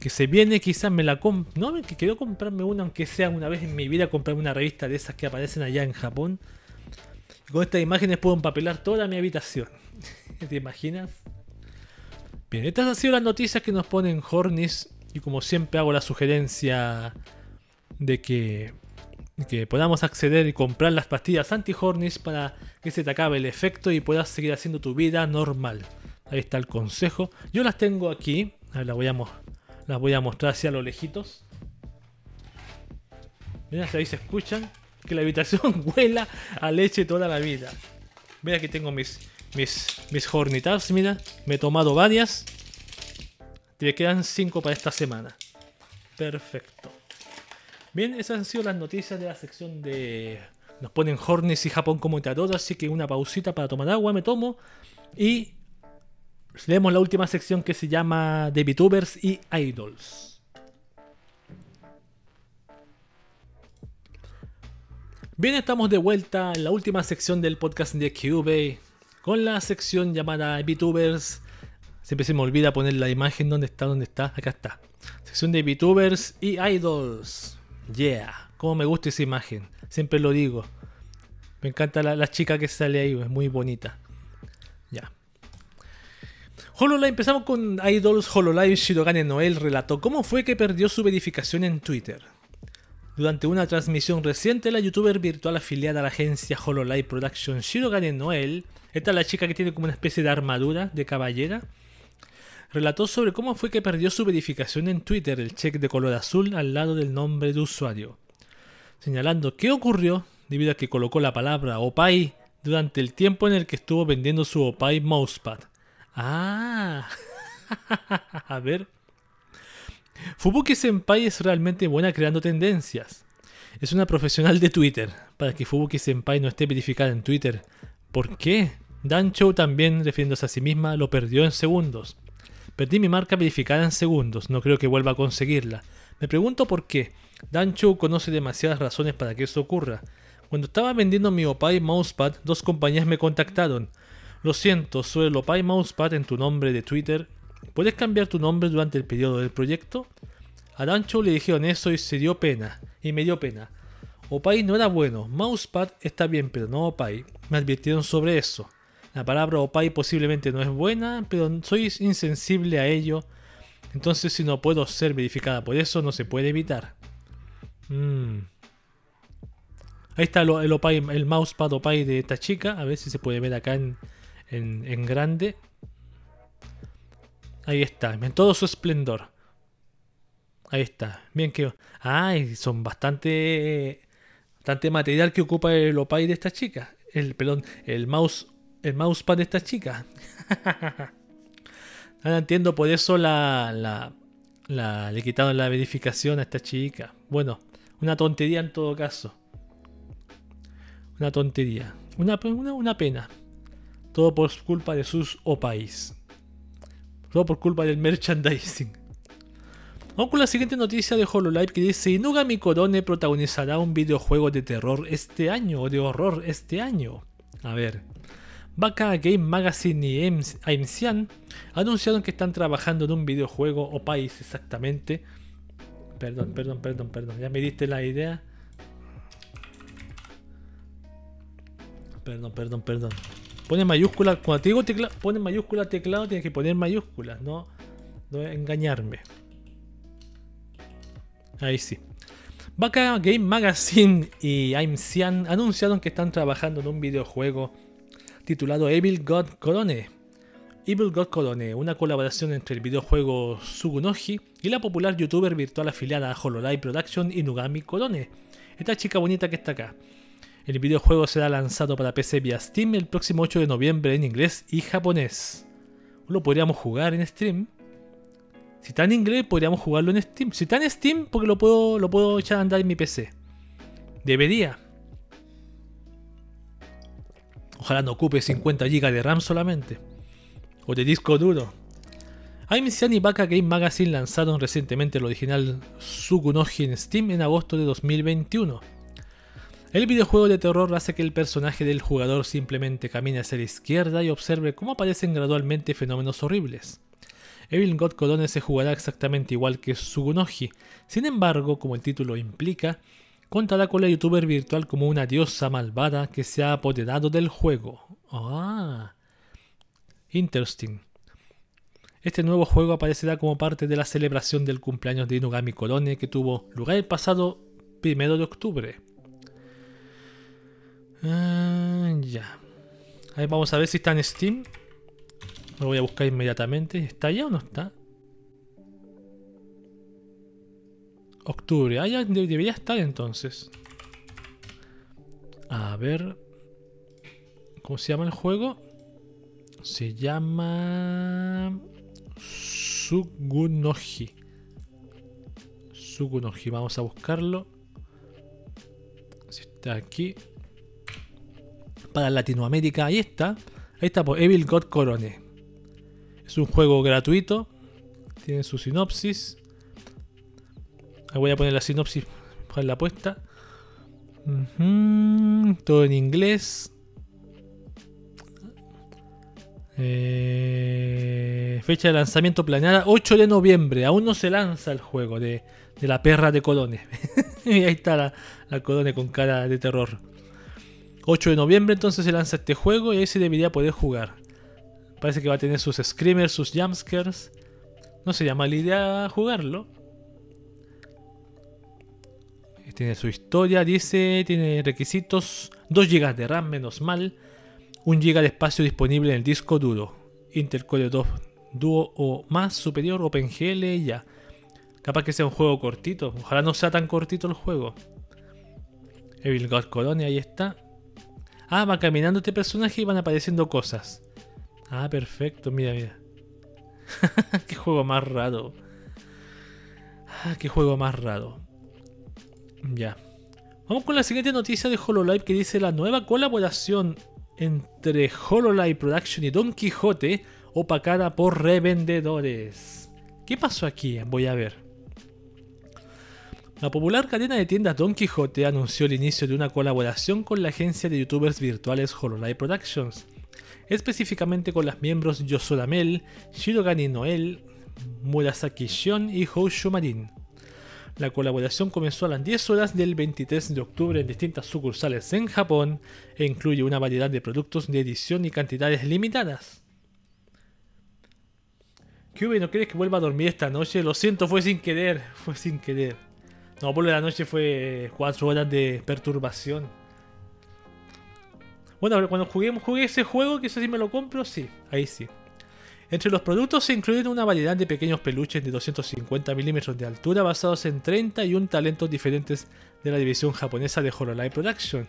que se viene, quizás me la compro. No, que quiero comprarme una, aunque sea una vez en mi vida, comprarme una revista de esas que aparecen allá en Japón. con estas imágenes puedo empapelar toda mi habitación. ¿Te imaginas? Bien, estas han sido las noticias que nos ponen Hornis. Y como siempre hago la sugerencia de que, que podamos acceder y comprar las pastillas anti-Hornis para que se te acabe el efecto y puedas seguir haciendo tu vida normal. Ahí está el consejo. Yo las tengo aquí. las, voy a, voy a mostrar hacia los lejitos. Mira, ahí se escuchan. Que la habitación huela a leche toda la vida. Mira que tengo mis, mis, mis hornitas, mira. Me he tomado varias. Te quedan 5 para esta semana. Perfecto. Bien, esas han sido las noticias de la sección de... Nos ponen Hornis y Japón como teatro, así que una pausita para tomar agua me tomo. Y leemos la última sección que se llama de VTubers y Idols. Bien, estamos de vuelta en la última sección del podcast de QB. Con la sección llamada VTubers. Siempre se me olvida poner la imagen donde está, donde está. Acá está. Sección de VTubers y Idols. Yeah, como me gusta esa imagen. Siempre lo digo. Me encanta la, chica que sale ahí, es muy bonita. Ya. HoloLive, empezamos con Idols HoloLive. Shirogane Noel relató cómo fue que perdió su verificación en Twitter. Durante una transmisión reciente, la youtuber virtual afiliada a la agencia HoloLive Production Shirogane Noel, esta es la chica que tiene como una especie de armadura de caballera, relató sobre cómo fue que perdió su verificación en Twitter, el check de color azul al lado del nombre de usuario, señalando qué ocurrió debido a que colocó la palabra Opai durante el tiempo en el que estuvo vendiendo su Opai Mousepad. Ah, a ver. Fubuki Senpai es realmente buena creando tendencias. Es una profesional de Twitter. Para que Fubuki Senpai no esté verificada en Twitter. ¿Por qué? Dancho también, refiriéndose a sí misma, lo perdió en segundos. Perdí mi marca verificada en segundos, no creo que vuelva a conseguirla. Me pregunto por qué. Dancho conoce demasiadas razones para que eso ocurra. Cuando estaba vendiendo mi Opay Mousepad, dos compañías me contactaron. Lo siento, soy el Opay Mousepad en tu nombre de Twitter. ¿Puedes cambiar tu nombre durante el periodo del proyecto? A Dancho le dijeron eso y se dio pena. Y me dio pena. Opay no era bueno. Mousepad está bien, pero no Opay. Me advirtieron sobre eso. La palabra Opay posiblemente no es buena, pero soy insensible a ello. Entonces si no puedo ser verificada por eso, no se puede evitar. Mmm. Ahí está el, el mousepad Opay de esta chica. A ver si se puede ver acá en, en, grande. Ahí está, en todo su esplendor. Ahí está. Bien que. Ay, son bastante. Bastante material que ocupa el Opay de esta chica. El, perdón, el mouse. El mousepad de esta chica. Ahora entiendo por eso la, la, la, le quitaron la verificación a esta chica. Bueno, una tontería en todo caso. Una tontería. Una, una, pena. Todo por culpa de sus opais. Todo por culpa del merchandising. Vamos con la siguiente noticia de HoloLive que dice Inugami Korone protagonizará un videojuego de terror este año o de horror este año. A ver. Baka Game Magazine y Aimsian anunciaron que están trabajando en un videojuego o país exactamente. Perdón, perdón, perdón, perdón. Ya me diste la idea. Perdón, perdón, perdón. Pone mayúscula. Cuando te digo teclado, pone mayúscula teclado, tienes que poner mayúsculas, no, no engañarme. Ahí sí. Baka Game Magazine y I'm Cian anunciaron que están trabajando en un videojuego titulado Evil God Corone. Evil God Corone, una colaboración entre el videojuego Sugunoji y la popular youtuber virtual afiliada a Hololive Production Inugami Corone. Esta chica bonita que está acá. El videojuego será lanzado para PC vía Steam el próximo 8 de noviembre en inglés y japonés. Lo podríamos jugar en stream. Si está en inglés, podríamos jugarlo en Steam. Si está en Steam, porque lo puedo, lo puedo echar a andar en mi PC. Debería. Ojalá no ocupe 50 GB de RAM solamente. O de disco duro. Aimisian y Baka Game Magazine lanzaron recientemente el original Sugunoji en Steam en agosto de 2021. El videojuego de terror hace que el personaje del jugador simplemente camine hacia la izquierda y observe cómo aparecen gradualmente fenómenos horribles. Evil God Colone se jugará exactamente igual que Sugunoji, sin embargo, como el título implica, contará con la youtuber virtual como una diosa malvada que se ha apoderado del juego. Ah, interesting. Este nuevo juego aparecerá como parte de la celebración del cumpleaños de Inugami Colone que tuvo lugar el pasado 1 de octubre. Ah, ya. Ahí vamos a ver si está en Steam. Lo voy a buscar inmediatamente. ¿Está ya o no está? Octubre. Ah, ya debería estar entonces. A ver. ¿Cómo se llama el juego? Se llama. Sugunoji. Sugunoji. Vamos a buscarlo. Si está aquí para Latinoamérica. Ahí está. Ahí está, por Evil God Corone. Es un juego gratuito. Tiene su sinopsis. Ahí voy a poner la sinopsis para la puesta. Todo en inglés. Eh, fecha de lanzamiento planeada 8 de noviembre. Aún no se lanza el juego de, la perra de Codone. y ahí está la, la con cara de terror. 8 de noviembre entonces se lanza este juego y ahí se debería poder jugar. Parece que va a tener sus screamers, sus jumpscares. No sería mala idea jugarlo. Tiene su historia, dice, tiene requisitos 2 GB de RAM, menos mal. 1 GB de espacio disponible en el disco duro. Intel Core 2 Duo o más superior, OpenGL, ya. Capaz que sea un juego cortito. Ojalá no sea tan cortito el juego. Evil God Colonia, ahí está. Ah, va caminando este personaje y van apareciendo cosas. Ah, perfecto, mira, mira. qué juego más raro. Ah, qué juego más raro. Ya. Vamos con la siguiente noticia de HoloLive que dice la nueva colaboración entre HoloLive Production y Don Quijote opacada por revendedores. ¿Qué pasó aquí? Voy a ver. La popular cadena de tiendas Don Quijote anunció el inicio de una colaboración con la agencia de youtubers virtuales HoloLive Productions específicamente con las miembros Yosuramel, Shirogani Noel, Murasaki Shion y Houshu Marin. La colaboración comenzó a las 10 horas del 23 de octubre en distintas sucursales en Japón e incluye una variedad de productos de edición y cantidades limitadas. Cube, ¿no quieres que vuelva a dormir esta noche? Lo siento, fue sin querer, fue sin querer. No, por la noche fue 4 horas de perturbación. Bueno, cuando juguemos, jugué ese juego, que sí me lo compro, sí, ahí sí. Entre los productos se incluyen una variedad de pequeños peluches de 250 milímetros de altura basados en 31 talentos diferentes de la división japonesa de Hololive Production,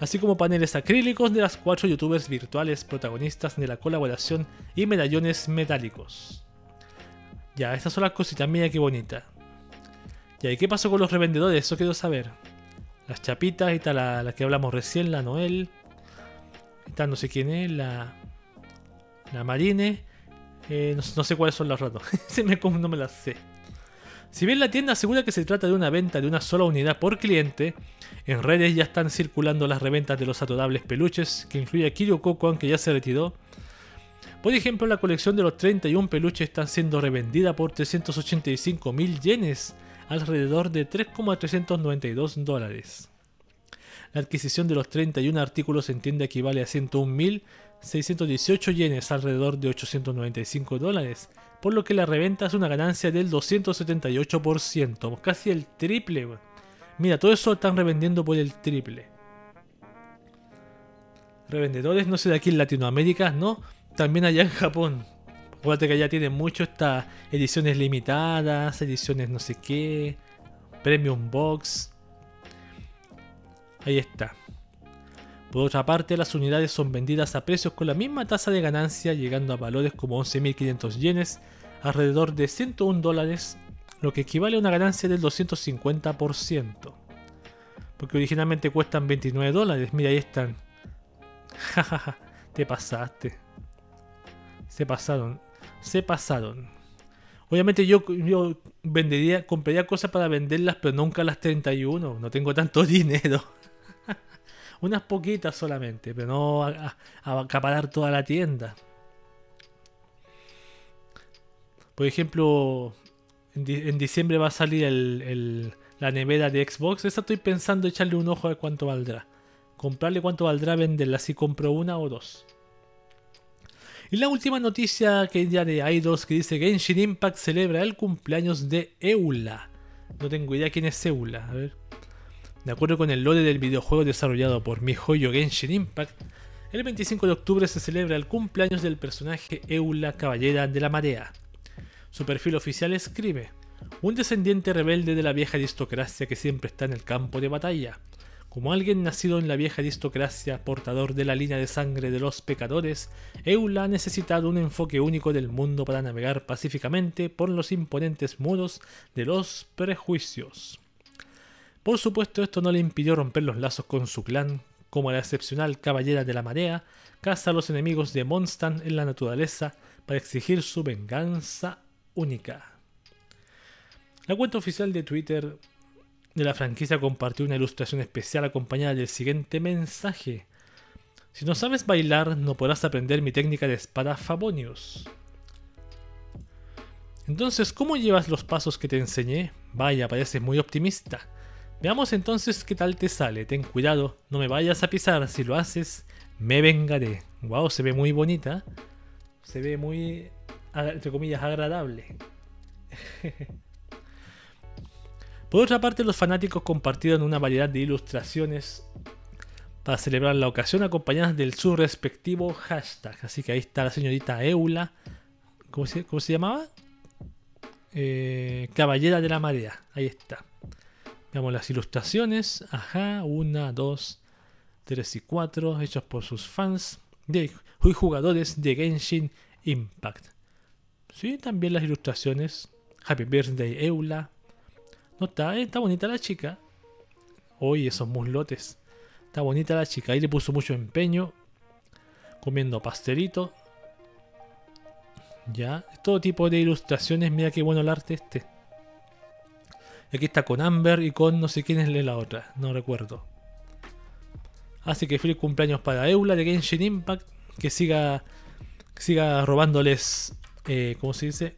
así como paneles acrílicos de las cuatro youtubers virtuales protagonistas de la colaboración y medallones metálicos. Ya, estas son las cositas, mira qué bonita. Ya, ¿y qué pasó con los revendedores? Eso quiero saber. Las chapitas y tal, la que hablamos recién, la Noel. Esta no sé quién es, la, la Marine. Eh, no, sé cuáles son. Se me, no me las sé. Si bien la tienda asegura que se trata de una venta de una sola unidad por cliente, en redes ya están circulando las reventas de los adorables peluches, que incluye a Kiryu Coco, aunque ya se retiró. Por ejemplo, la colección de los 31 peluches están siendo revendida por 385 mil yenes, alrededor de 3,392 dólares. La adquisición de los 31 artículos en tienda equivale a 101.618 yenes, alrededor de 895 dólares, por lo que la reventa es una ganancia del 278%, casi el triple. Mira, todo eso están revendiendo por el triple. Revendedores, no sé de aquí en Latinoamérica, no, también allá en Japón. Acuérdate que allá tienen mucho estas ediciones limitadas, ediciones no sé qué, premium box. Ahí está. Por otra parte, las unidades son vendidas a precios con la misma tasa de ganancia, llegando a valores como 11.500 yenes, alrededor de 101 dólares, lo que equivale a una ganancia del 250%. Porque originalmente cuestan 29 dólares, mira ahí están. Jajaja, te pasaste. Se pasaron, se pasaron. Obviamente yo, yo vendería, compraría cosas para venderlas, pero nunca las 31. No tengo tanto dinero. Unas poquitas solamente, pero no a, acaparar toda la tienda. Por ejemplo, en, diciembre va a salir la nevera de Xbox. Esa estoy pensando echarle un ojo a cuánto valdrá. Comprarle cuánto valdrá venderla si compro una o dos. Y la última noticia que ya de Idols que dice Genshin Impact celebra el cumpleaños de Eula. No tengo idea quién es Eula. A ver. De acuerdo con el lore del videojuego desarrollado por MiHoYo Genshin Impact, el 25 de octubre se celebra el cumpleaños del personaje Eula Caballera de la Marea. Su perfil oficial escribe, un descendiente rebelde de la vieja aristocracia que siempre está en el campo de batalla. Como alguien nacido en la vieja aristocracia, portador de la línea de sangre de los pecadores, Eula ha necesitado un enfoque único del mundo para navegar pacíficamente por los imponentes muros de los prejuicios. Por supuesto, esto no le impidió romper los lazos con su clan, como la excepcional Caballera de la Marea, caza a los enemigos de Mondstadt en la naturaleza para exigir su venganza única. La cuenta oficial de Twitter de la franquicia compartió una ilustración especial acompañada del siguiente mensaje. Si no sabes bailar, no podrás aprender mi técnica de espada Favonius. Entonces, ¿cómo llevas los pasos que te enseñé? Vaya, pareces muy optimista. Veamos entonces qué tal te sale. Ten cuidado, no me vayas a pisar. Si lo haces, me vengaré. Wow, se ve muy bonita. Se ve muy, entre comillas, agradable. Por otra parte, los fanáticos compartieron una variedad de ilustraciones para celebrar la ocasión acompañadas del su respectivo hashtag. Así que ahí está la señorita Eula. ¿Cómo se, cómo se llamaba? Eh, Caballera de la Marea. Ahí está. Veamos las ilustraciones. Ajá, una, dos, tres y cuatro. Hechos por sus fans de jugadores de Genshin Impact. Sí, también las ilustraciones. Happy Birthday Eula. No está, eh, está bonita la chica. Oye, esos muslotes. Está bonita la chica. Ahí le puso mucho empeño. Comiendo pastelito. Ya. Todo tipo de ilustraciones. Mira qué bueno el arte este. Aquí está con Amber y con no sé quién es la otra. No recuerdo. Así que feliz cumpleaños para Eula de Genshin Impact. Que siga, siga robándoles. Eh, ¿Cómo se dice?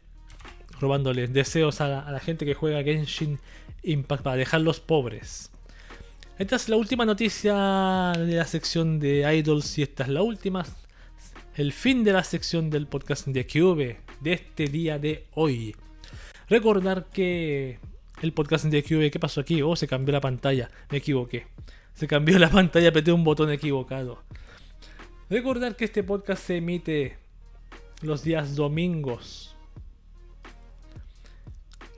Robándoles deseos a la, a la gente que juega Genshin Impact para dejarlos pobres. Esta es la última noticia de la sección de Idols y esta es la última. El fin de la sección del podcast de QV de este día de hoy. Recordar que el podcast de QV, ¿qué pasó aquí? Oh, se cambió la pantalla. Me equivoqué. Se cambió la pantalla, apreté un botón equivocado. Recordar que este podcast se emite los días domingos.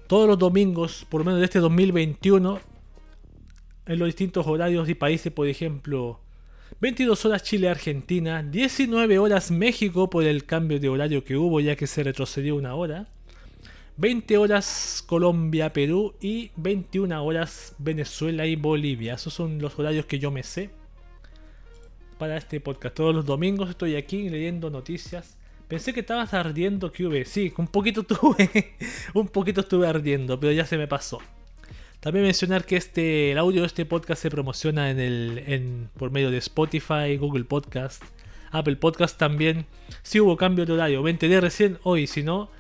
Todos los domingos, por lo menos de este 2021, en los distintos horarios y países, por ejemplo, 22 horas Chile-Argentina, 19 horas México por el cambio de horario que hubo ya que se retrocedió una hora, 20 horas Colombia-Perú y 21 horas Venezuela y Bolivia. Esos son los horarios que yo me sé para este podcast. Todos los domingos estoy aquí leyendo noticias. Pensé que estabas ardiendo QV. Sí, un poquito estuve. un poquito estuve ardiendo, pero ya se me pasó. También mencionar que este, el audio de este podcast se promociona en el, por medio de Spotify, Google Podcast, Apple Podcast también. Si hubo cambio de horario, me enteré recién hoy, si no,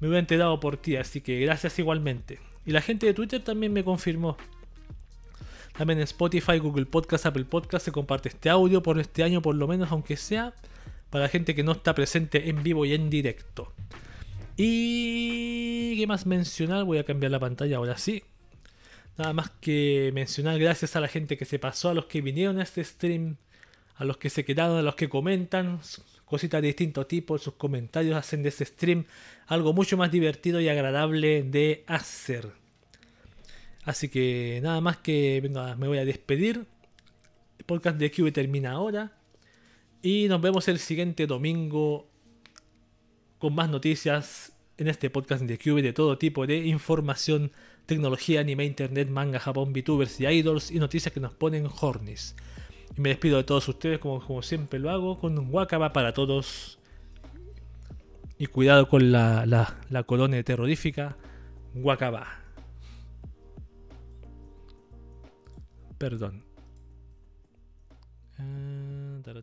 me hubiera enterado por ti, así que gracias igualmente. Y la gente de Twitter también me confirmó. También en Spotify, Google Podcast, Apple Podcast se comparte este audio por este año por lo menos, aunque sea para gente que no está presente en vivo y en directo. Y qué más mencionar, voy a cambiar la pantalla ahora sí. Nada más que mencionar gracias a la gente que se pasó, a los que vinieron a este stream, a los que se quedaron, a los que comentan, cositas de distinto tipo, sus comentarios hacen de este stream algo mucho más divertido y agradable de hacer. Así que nada más que venga, me voy a despedir. El podcast de QV termina ahora. Y nos vemos el siguiente domingo con más noticias en este podcast de QV de todo tipo de información tecnología, anime, internet, manga, Japón, VTubers y idols y noticias que nos ponen hornis. Y me despido de todos ustedes como, como siempre lo hago con un Wakaba para todos. Y cuidado con la, la, la colonia terrorífica. Wakaba. Perdón. Ta,